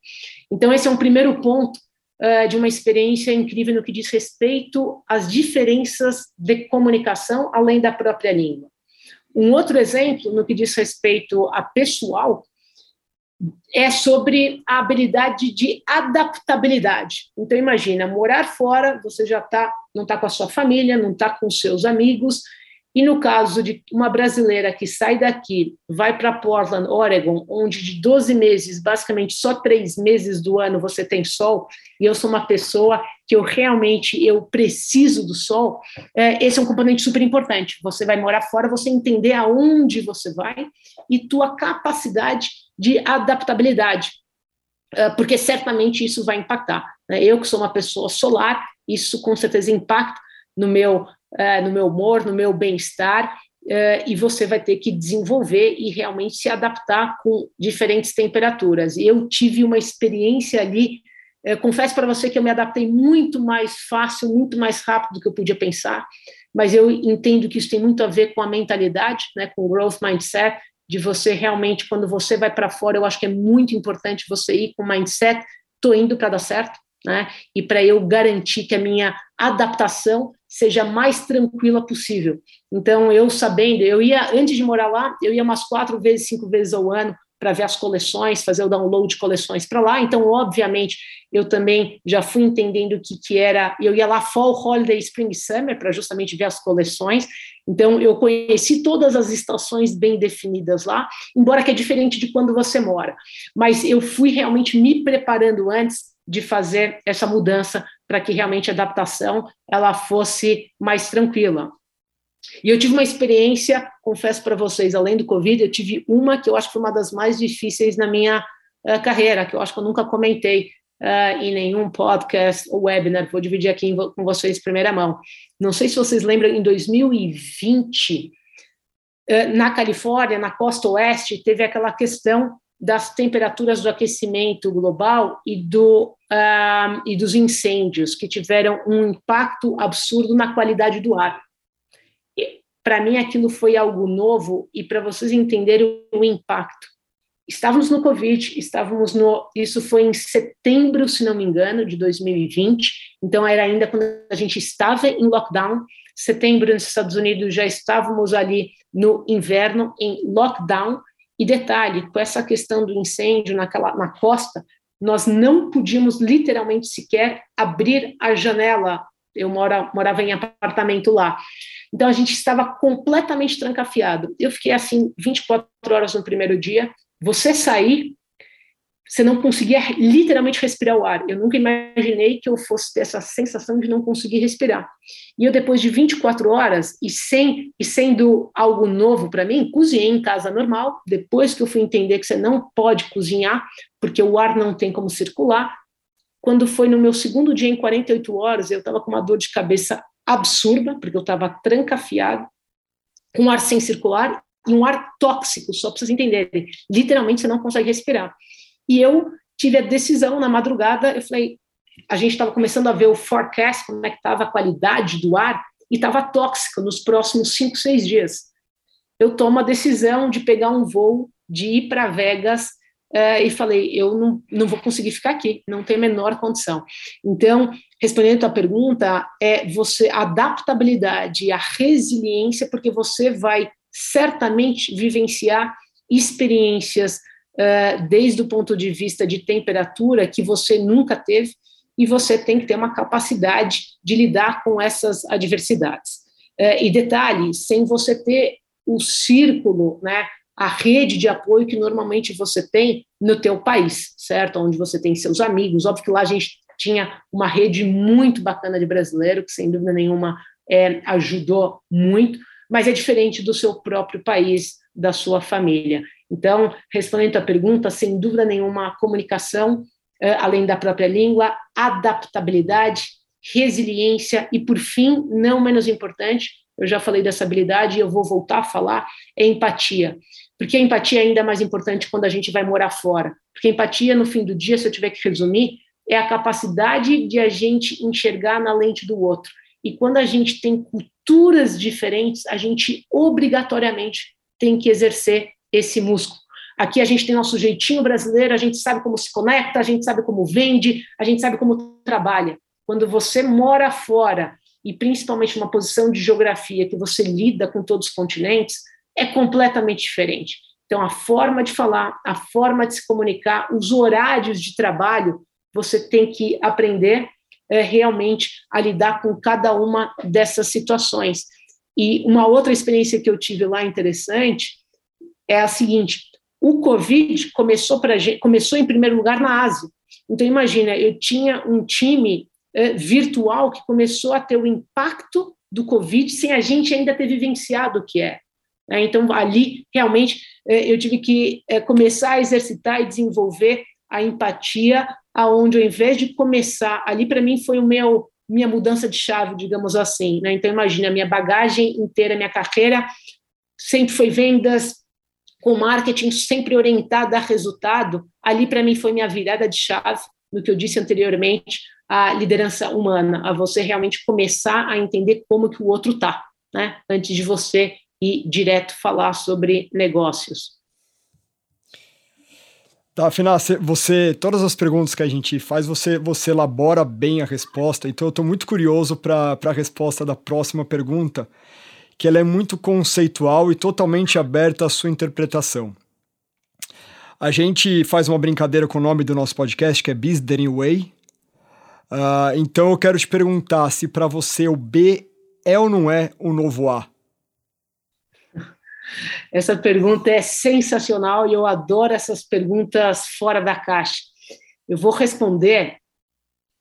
Então, esse é um primeiro ponto uh, de uma experiência incrível no que diz respeito às diferenças de comunicação além da própria língua. Um outro exemplo no que diz respeito a pessoal é sobre a habilidade de adaptabilidade. Então imagina, morar fora, você já tá, não está com a sua família, não está com seus amigos, e no caso de uma brasileira que sai daqui, vai para Portland, Oregon, onde de 12 meses, basicamente só três meses do ano você tem sol, e eu sou uma pessoa que eu realmente eu preciso do sol, é, esse é um componente super importante. Você vai morar fora, você entender aonde você vai e tua capacidade de adaptabilidade, é, porque certamente isso vai impactar. Né? Eu que sou uma pessoa solar, isso com certeza impacta no meu uh, no meu humor, no meu bem-estar, uh, e você vai ter que desenvolver e realmente se adaptar com diferentes temperaturas. Eu tive uma experiência ali, confesso para você que eu me adaptei muito mais fácil, muito mais rápido do que eu podia pensar, mas eu entendo que isso tem muito a ver com a mentalidade, né, com o growth mindset, de você realmente, quando você vai para fora, eu acho que é muito importante você ir com o mindset, estou indo para dar certo, né? E para eu garantir que a minha adaptação seja mais tranquila possível. Então, eu sabendo, eu ia, antes de morar lá, eu ia umas quatro vezes, cinco vezes ao ano para ver as coleções, fazer o download de coleções para lá. Então, obviamente, eu também já fui entendendo o que, que era. Eu ia lá Fall, Holiday, Spring, Summer para justamente ver as coleções. Então, eu conheci todas as estações bem definidas lá, embora que é diferente de quando você mora. Mas eu fui realmente me preparando antes de fazer essa mudança para que realmente a adaptação ela fosse mais tranquila. E eu tive uma experiência, confesso para vocês, além do Covid, eu tive uma que eu acho que foi uma das mais difíceis na minha uh, carreira, que eu acho que eu nunca comentei uh, em nenhum podcast ou webinar, vou dividir aqui com vocês em primeira mão. Não sei se vocês lembram, em 2020, uh, na Califórnia, na costa oeste, teve aquela questão das temperaturas do aquecimento global e, do, uh, e dos incêndios, que tiveram um impacto absurdo na qualidade do ar. Para mim, aquilo foi algo novo, e para vocês entenderem o impacto, estávamos no Covid, estávamos no. Isso foi em setembro, se não me engano, de 2020, então era ainda quando a gente estava em lockdown. Setembro nos Estados Unidos já estávamos ali no inverno em lockdown. E detalhe, com essa questão do incêndio naquela, na costa, nós não podíamos literalmente sequer abrir a janela. Eu mora, morava em apartamento lá. Então a gente estava completamente trancafiado. Eu fiquei assim 24 horas no primeiro dia, você sair, você não conseguia literalmente respirar o ar. Eu nunca imaginei que eu fosse ter essa sensação de não conseguir respirar. E eu, depois de 24 horas, e, sem, e sendo algo novo para mim, cozinhei em casa normal. Depois que eu fui entender que você não pode cozinhar, porque o ar não tem como circular. Quando foi no meu segundo dia, em 48 horas, eu estava com uma dor de cabeça absurda, porque eu estava trancafiado, com ar sem circular, e um ar tóxico, só para vocês entenderem. Literalmente você não consegue respirar. E eu tive a decisão na madrugada, eu falei, a gente estava começando a ver o forecast, como é que estava a qualidade do ar, e estava tóxica nos próximos cinco, seis dias. Eu tomo a decisão de pegar um voo, de ir para Vegas, uh, e falei, eu não, não vou conseguir ficar aqui, não tem a menor condição. Então, respondendo tua pergunta, é você adaptabilidade, a resiliência, porque você vai certamente vivenciar experiências uh, desde o ponto de vista de temperatura que você nunca teve e você tem que ter uma capacidade de lidar com essas adversidades. Uh, e detalhe, sem você ter o círculo, né, a rede de apoio que normalmente você tem no teu país, certo? Onde você tem seus amigos. Óbvio que lá a gente tinha uma rede muito bacana de brasileiro, que sem dúvida nenhuma é, ajudou muito, mas é diferente do seu próprio país, da sua família. Então, respondendo à pergunta, sem dúvida nenhuma, a comunicação, eh, além da própria língua, adaptabilidade, resiliência e, por fim, não menos importante, eu já falei dessa habilidade e eu vou voltar a falar, é empatia. Porque a empatia é ainda mais importante quando a gente vai morar fora. Porque a empatia, no fim do dia, se eu tiver que resumir, é a capacidade de a gente enxergar na lente do outro. E quando a gente tem culturas diferentes, a gente obrigatoriamente tem que exercer esse músculo. Aqui a gente tem nosso jeitinho brasileiro, a gente sabe como se conecta, a gente sabe como vende, a gente sabe como trabalha. Quando você mora fora, e principalmente numa posição de geografia que você lida com todos os continentes, é completamente diferente. Então, a forma de falar, a forma de se comunicar, os horários de trabalho, você tem que aprender é, realmente a lidar com cada uma dessas situações. E uma outra experiência que eu tive lá interessante é a seguinte: o Covid começou para começou em primeiro lugar na Ásia. Então imagina, eu tinha um time é, virtual que começou a ter o impacto do Covid sem a gente ainda ter vivenciado o que é. É então ali realmente é, eu tive que é, começar a exercitar e desenvolver a empatia aonde ao invés de começar, ali para mim foi o meu minha mudança de chave, digamos assim, né? Então imagina, minha bagagem inteira, minha carreira sempre foi vendas, com marketing sempre orientada a resultado. Ali para mim foi minha virada de chave no que eu disse anteriormente, a liderança humana, a você realmente começar a entender como que o outro tá, né? Antes de você ir direto falar sobre negócios. Tá, afinal, você, todas as perguntas que a gente faz, você, você elabora bem a resposta, então eu estou muito curioso para a resposta da próxima pergunta, que ela é muito conceitual e totalmente aberta à sua interpretação. A gente faz uma brincadeira com o nome do nosso podcast, que é Biz The New Way. Uh, então eu quero te perguntar se para você o B é ou não é o novo A? Essa pergunta é sensacional e eu adoro essas perguntas fora da caixa. Eu vou responder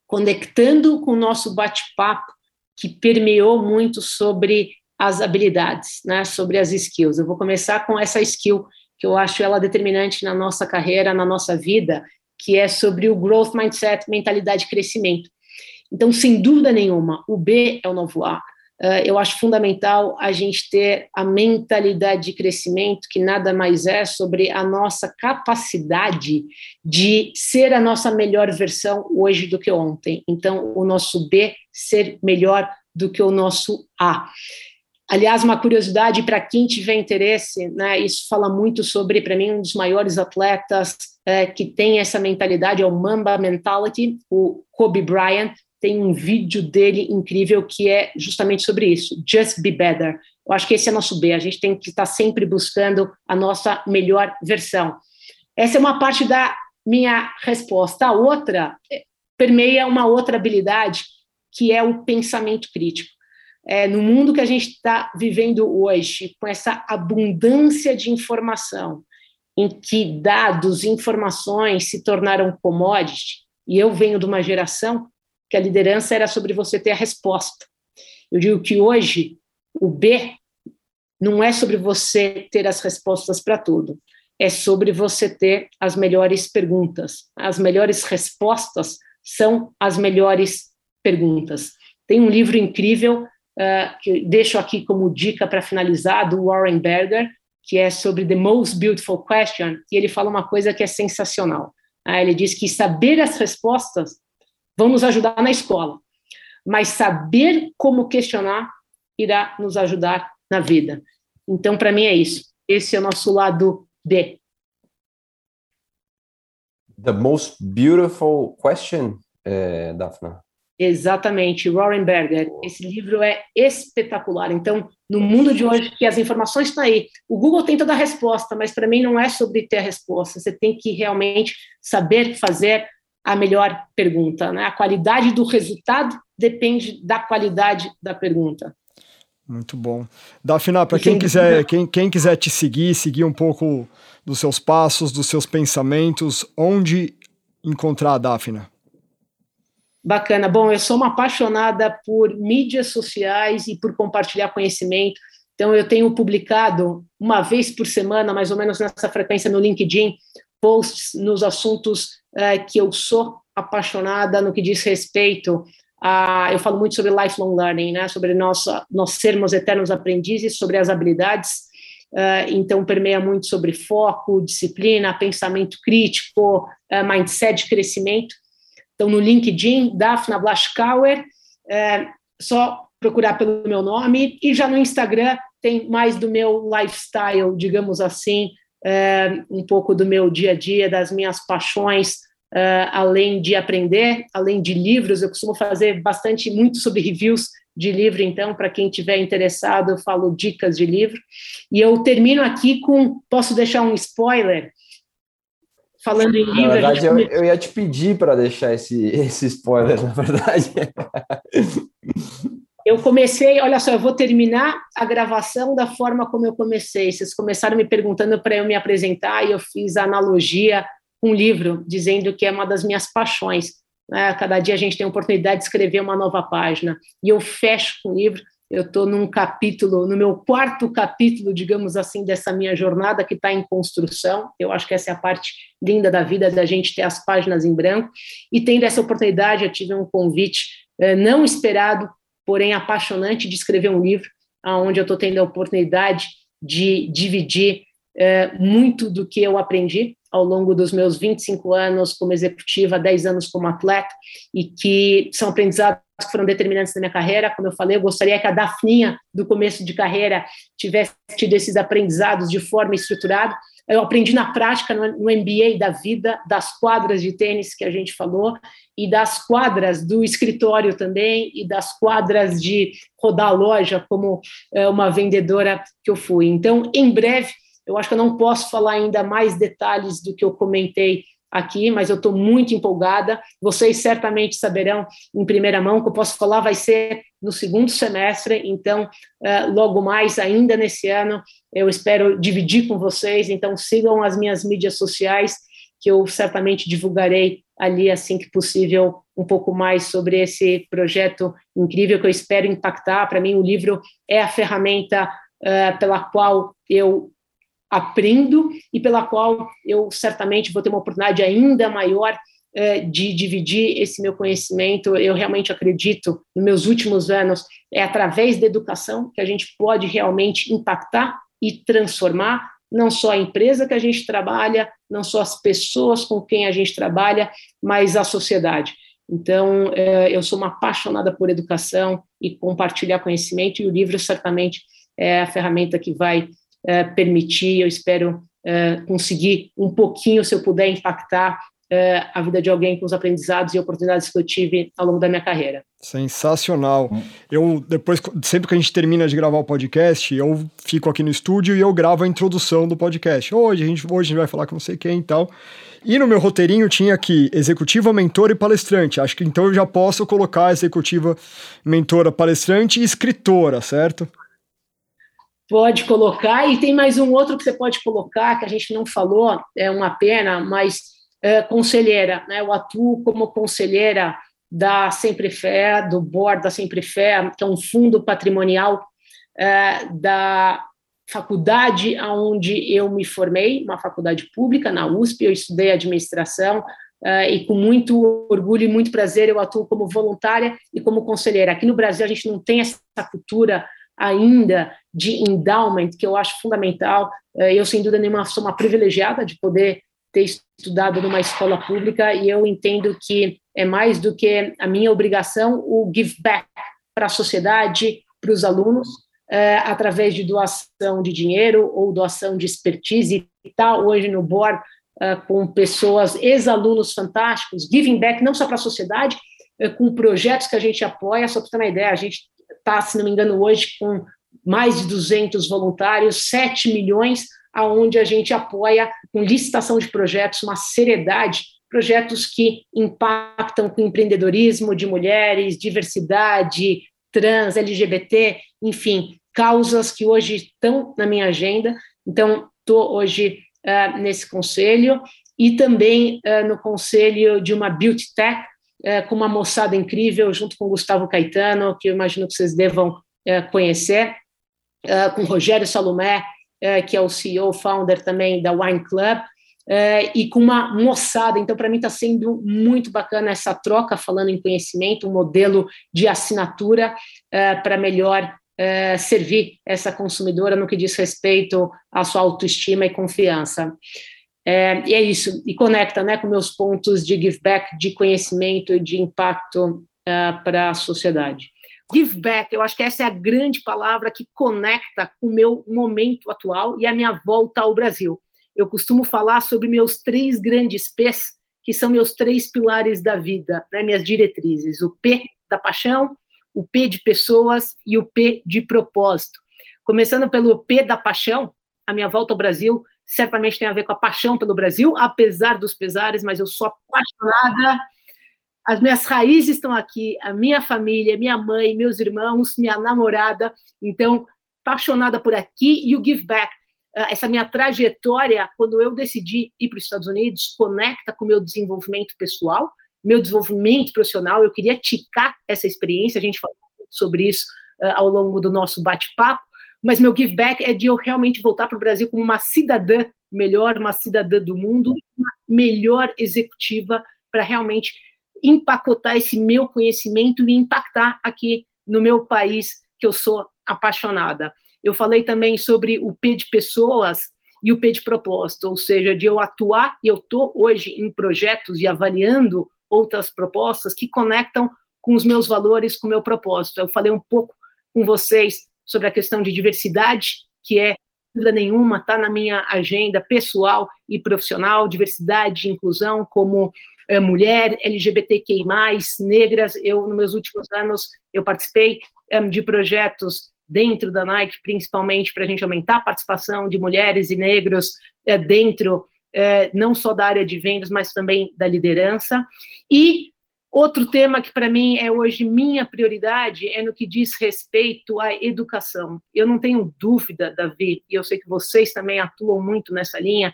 conectando com o nosso bate-papo que permeou muito sobre as habilidades, né, sobre as skills. Eu vou começar com essa skill que eu acho ela determinante na nossa carreira, na nossa vida, que é sobre o growth mindset, mentalidade de crescimento. Então, sem dúvida nenhuma, o B é o novo A. Uh, eu acho fundamental a gente ter a mentalidade de crescimento, que nada mais é sobre a nossa capacidade de ser a nossa melhor versão hoje do que ontem. Então, o nosso B ser melhor do que o nosso A. Aliás, uma curiosidade para quem tiver interesse, né, isso fala muito sobre, para mim, um dos maiores atletas é, que tem essa mentalidade, é o Mamba Mentality, o Kobe Bryant. Tem um vídeo dele incrível que é justamente sobre isso, Just Be Better. Eu acho que esse é nosso B, a gente tem que estar sempre buscando a nossa melhor versão. Essa é uma parte da minha resposta. A outra permeia uma outra habilidade, que é o pensamento crítico é, no mundo que a gente está vivendo hoje, com essa abundância de informação, em que dados, informações se tornaram commodity, e eu venho de uma geração que a liderança era sobre você ter a resposta. Eu digo que hoje o B não é sobre você ter as respostas para tudo, é sobre você ter as melhores perguntas. As melhores respostas são as melhores perguntas. Tem um livro incrível uh, que deixo aqui como dica para finalizar, do Warren Berger, que é sobre The Most Beautiful Question, e ele fala uma coisa que é sensacional. Uh, ele diz que saber as respostas vão nos ajudar na escola, mas saber como questionar irá nos ajudar na vida. Então, para mim, é isso. Esse é o nosso lado B. The most beautiful question, eh, Daphne? Exatamente, Warren Berger. Esse livro é espetacular. Então, no mundo de hoje, que as informações estão aí, o Google tenta dar resposta, mas para mim não é sobre ter a resposta. Você tem que realmente saber fazer a melhor pergunta. Né? A qualidade do resultado depende da qualidade da pergunta. Muito bom. Dafina, para quem quiser, quem, quem quiser te seguir, seguir um pouco dos seus passos, dos seus pensamentos, onde encontrar a Dafna? Bacana. Bom, eu sou uma apaixonada por mídias sociais e por compartilhar conhecimento. Então, eu tenho publicado uma vez por semana, mais ou menos nessa frequência, no LinkedIn, posts nos assuntos uh, que eu sou apaixonada no que diz respeito a. Eu falo muito sobre lifelong learning, né? sobre nós, nós sermos eternos aprendizes, sobre as habilidades. Uh, então, permeia muito sobre foco, disciplina, pensamento crítico, uh, mindset de crescimento. Então, no LinkedIn, Daphna Blaschkauer, é, só procurar pelo meu nome, e já no Instagram tem mais do meu lifestyle, digamos assim, é, um pouco do meu dia a dia, das minhas paixões, é, além de aprender, além de livros, eu costumo fazer bastante, muito sobre reviews de livro, então, para quem tiver interessado, eu falo dicas de livro. E eu termino aqui com, posso deixar um spoiler, falando em livro. Na verdade, gente... eu, eu, ia te pedir para deixar esse, esse spoiler, na verdade. Eu comecei, olha só, eu vou terminar a gravação da forma como eu comecei. Vocês começaram me perguntando para eu me apresentar e eu fiz a analogia com um livro, dizendo que é uma das minhas paixões. Né? Cada dia a gente tem a oportunidade de escrever uma nova página. E eu fecho com o livro eu estou num capítulo, no meu quarto capítulo, digamos assim, dessa minha jornada que está em construção. Eu acho que essa é a parte linda da vida, da gente ter as páginas em branco. E tendo essa oportunidade, eu tive um convite eh, não esperado, porém apaixonante, de escrever um livro, onde eu estou tendo a oportunidade de dividir eh, muito do que eu aprendi ao longo dos meus 25 anos como executiva, 10 anos como atleta, e que são aprendizados que foram determinantes na minha carreira. Como eu falei, eu gostaria que a Dafninha, do começo de carreira, tivesse tido esses aprendizados de forma estruturada. Eu aprendi na prática, no MBA da vida, das quadras de tênis que a gente falou, e das quadras do escritório também, e das quadras de rodar a loja, como é, uma vendedora que eu fui. Então, em breve, eu acho que eu não posso falar ainda mais detalhes do que eu comentei aqui, mas eu estou muito empolgada. Vocês certamente saberão em primeira mão que eu posso falar vai ser no segundo semestre, então uh, logo mais, ainda nesse ano, eu espero dividir com vocês. Então sigam as minhas mídias sociais, que eu certamente divulgarei ali assim que possível um pouco mais sobre esse projeto incrível que eu espero impactar. Para mim, o livro é a ferramenta uh, pela qual eu aprendo e pela qual eu certamente vou ter uma oportunidade ainda maior eh, de dividir esse meu conhecimento. Eu realmente acredito, nos meus últimos anos, é através da educação que a gente pode realmente impactar e transformar não só a empresa que a gente trabalha, não só as pessoas com quem a gente trabalha, mas a sociedade. Então, eh, eu sou uma apaixonada por educação e compartilhar conhecimento, e o livro certamente é a ferramenta que vai é, permitir, eu espero é, conseguir um pouquinho, se eu puder impactar é, a vida de alguém com os aprendizados e oportunidades que eu tive ao longo da minha carreira. Sensacional. Eu depois, sempre que a gente termina de gravar o podcast, eu fico aqui no estúdio e eu gravo a introdução do podcast. Hoje a gente, hoje a gente vai falar com não sei quem e tal. E no meu roteirinho tinha aqui executiva, mentor e palestrante. Acho que então eu já posso colocar executiva, mentora, palestrante e escritora, certo? Pode colocar, e tem mais um outro que você pode colocar, que a gente não falou, é uma pena, mas é, conselheira, né? Eu atuo como conselheira da Sempre Fé, do board da Sempre Fé, que é um fundo patrimonial é, da faculdade onde eu me formei, uma faculdade pública, na USP, eu estudei administração, uh, e com muito orgulho e muito prazer eu atuo como voluntária e como conselheira. Aqui no Brasil a gente não tem essa cultura ainda de endowment, que eu acho fundamental. Uh, eu, sem dúvida nenhuma, sou uma privilegiada de poder ter estudado numa escola pública e eu entendo que é mais do que a minha obrigação o give back para a sociedade, para os alunos, é, através de doação de dinheiro ou doação de expertise, está hoje no board é, com pessoas, ex-alunos fantásticos, giving back não só para a sociedade, é, com projetos que a gente apoia, só para ter uma ideia, a gente está, se não me engano, hoje com mais de 200 voluntários, 7 milhões, aonde a gente apoia com licitação de projetos, uma seriedade, projetos que impactam com empreendedorismo de mulheres, diversidade, trans, LGBT, enfim, causas que hoje estão na minha agenda. Então, estou hoje uh, nesse conselho e também uh, no conselho de uma beauty tech uh, com uma moçada incrível, junto com Gustavo Caetano, que eu imagino que vocês devam conhecer, com Rogério Salomé, que é o CEO, founder também da Wine Club, e com uma moçada. Então, para mim, está sendo muito bacana essa troca, falando em conhecimento, um modelo de assinatura para melhor é, servir essa consumidora no que diz respeito à sua autoestima e confiança. É, e é isso, e conecta né, com meus pontos de give back, de conhecimento e de impacto é, para a sociedade. Give back, eu acho que essa é a grande palavra que conecta o meu momento atual e a minha volta ao Brasil. Eu costumo falar sobre meus três grandes P's, que são meus três pilares da vida, né, minhas diretrizes: o P da paixão, o P de pessoas e o P de propósito. Começando pelo P da paixão, a minha volta ao Brasil certamente tem a ver com a paixão pelo Brasil, apesar dos pesares, mas eu sou apaixonada. As minhas raízes estão aqui, a minha família, minha mãe, meus irmãos, minha namorada. Então, apaixonada por aqui e o give back. Ah, essa minha trajetória, quando eu decidi ir para os Estados Unidos, conecta com o meu desenvolvimento pessoal meu desenvolvimento profissional, eu queria ticar essa experiência, a gente falou sobre isso uh, ao longo do nosso bate-papo, mas meu give back é de eu realmente voltar para o Brasil como uma cidadã melhor, uma cidadã do mundo, uma melhor executiva para realmente empacotar esse meu conhecimento e impactar aqui no meu país que eu sou apaixonada. Eu falei também sobre o P de pessoas e o P de propósito, ou seja, de eu atuar, e eu estou hoje em projetos e avaliando outras propostas que conectam com os meus valores, com o meu propósito. Eu falei um pouco com vocês sobre a questão de diversidade, que é, dúvida nenhuma, está na minha agenda pessoal e profissional, diversidade e inclusão, como é, mulher, LGBTQI+, negras. Eu, nos meus últimos anos, eu participei é, de projetos dentro da Nike, principalmente para a gente aumentar a participação de mulheres e negros é, dentro não só da área de vendas, mas também da liderança. E outro tema que para mim é hoje minha prioridade é no que diz respeito à educação. Eu não tenho dúvida, Davi, e eu sei que vocês também atuam muito nessa linha,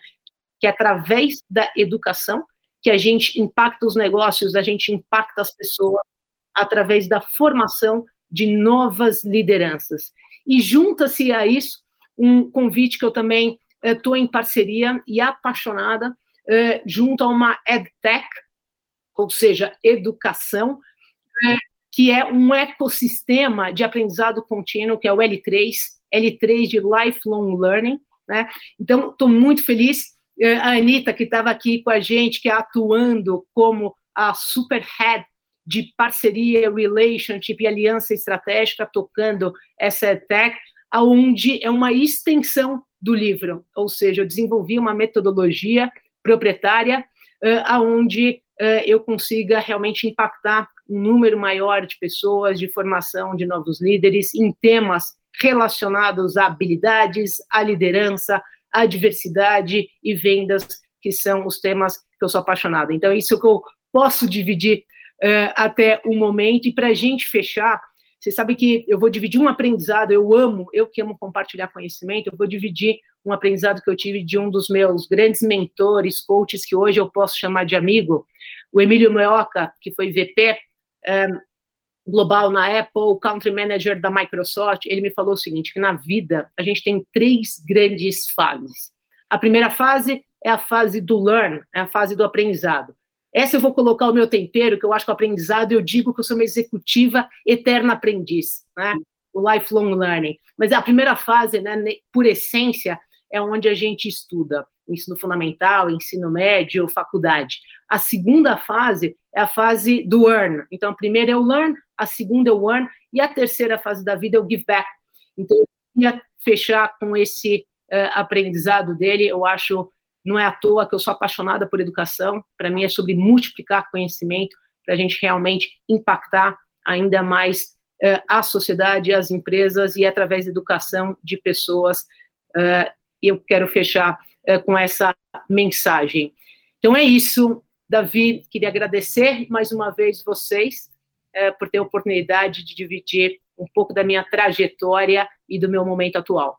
que é através da educação que a gente impacta os negócios, a gente impacta as pessoas através da formação de novas lideranças. E junta-se a isso um convite que eu também estou em parceria e apaixonada uh, junto a uma EdTech, ou seja, educação, uh, que é um ecossistema de aprendizado contínuo, que é o L3, L3 de Lifelong Learning. Né? Então, estou muito feliz. Uh, a Anitta, que estava aqui com a gente, que é atuando como a super head de parceria, relationship e aliança estratégica, tocando essa EdTech, aonde é uma extensão do livro, ou seja, eu desenvolvi uma metodologia proprietária uh, aonde uh, eu consiga realmente impactar um número maior de pessoas, de formação de novos líderes em temas relacionados a habilidades, à liderança, à diversidade e vendas, que são os temas que eu sou apaixonada. Então, isso que eu posso dividir uh, até o momento. E para a gente fechar, você sabe que eu vou dividir um aprendizado, eu amo, eu que amo compartilhar conhecimento, eu vou dividir um aprendizado que eu tive de um dos meus grandes mentores, coaches, que hoje eu posso chamar de amigo, o Emílio Meoca, que foi VP um, eh, global na Apple, country manager da Microsoft, ele me falou o seguinte, que na vida a gente tem três grandes fases. A primeira fase é a fase do learn, é a fase do aprendizado. Essa eu vou colocar o meu tempero, que eu acho que o aprendizado, eu digo que eu sou uma executiva eterna aprendiz, né? O lifelong learning. Mas a primeira fase, né, por essência, é onde a gente estuda o ensino fundamental, ensino médio, faculdade. A segunda fase é a fase do earn. Então, a primeira é o learn, a segunda é o earn, e a terceira fase da vida é o give back. Então, eu queria fechar com esse uh, aprendizado dele, eu acho não é à toa que eu sou apaixonada por educação. Para mim é sobre multiplicar conhecimento para a gente realmente impactar ainda mais uh, a sociedade, as empresas e através da educação de pessoas. Uh, eu quero fechar uh, com essa mensagem. Então é isso, Davi. Queria agradecer mais uma vez vocês por ter a oportunidade de dividir um pouco da minha trajetória e do meu momento atual.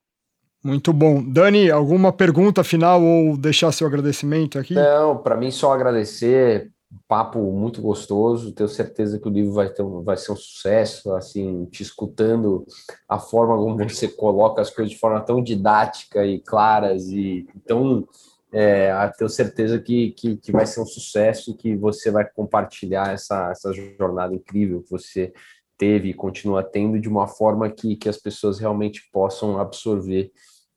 Muito bom. Dani, alguma pergunta final ou deixar seu agradecimento aqui? Não, para mim só agradecer. Papo muito gostoso. Tenho certeza que o livro vai, ter, vai ser um sucesso. Assim, te escutando a forma como você coloca as coisas de forma tão didática e claras e tão é, tenho certeza que, que, que, vai ser um sucesso e que você vai compartilhar essa, essa jornada incrível que você teve e continua tendo de uma forma que, que as pessoas realmente possam absorver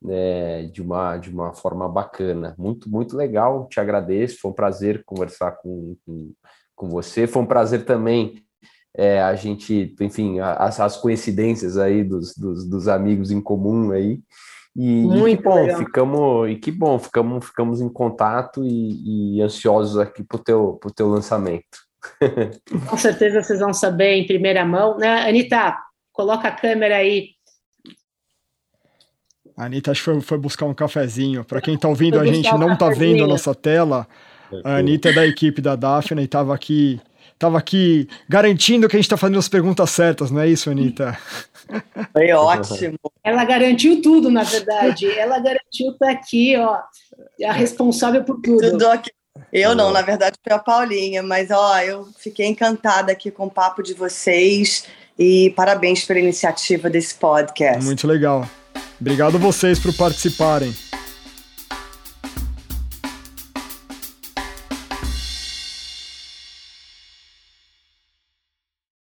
é, de, uma, de uma forma bacana. Muito, muito legal, te agradeço, foi um prazer conversar com, com, com você, foi um prazer também é, a gente, enfim, as, as coincidências aí dos, dos, dos, amigos em comum aí. E, Muito e bom, legal. ficamos, e que bom, ficamos, ficamos em contato e, e ansiosos aqui para o teu, pro teu lançamento. Com certeza vocês vão saber em primeira mão, né? Anitta, coloca a câmera aí a Anitta acho que foi, foi buscar um cafezinho. Para quem está ouvindo, a gente não está vendo a nossa tela. A Anitta é da equipe da Daphne e estava aqui, tava aqui garantindo que a gente está fazendo as perguntas certas, não é isso, Anitta? Foi ótimo. Ela garantiu tudo, na verdade. Ela garantiu estar tá aqui, ó, a responsável por tudo. Tudo aqui. Eu não, na verdade foi a Paulinha, mas ó, eu fiquei encantada aqui com o papo de vocês e parabéns pela iniciativa desse podcast. Muito legal. Obrigado vocês por participarem.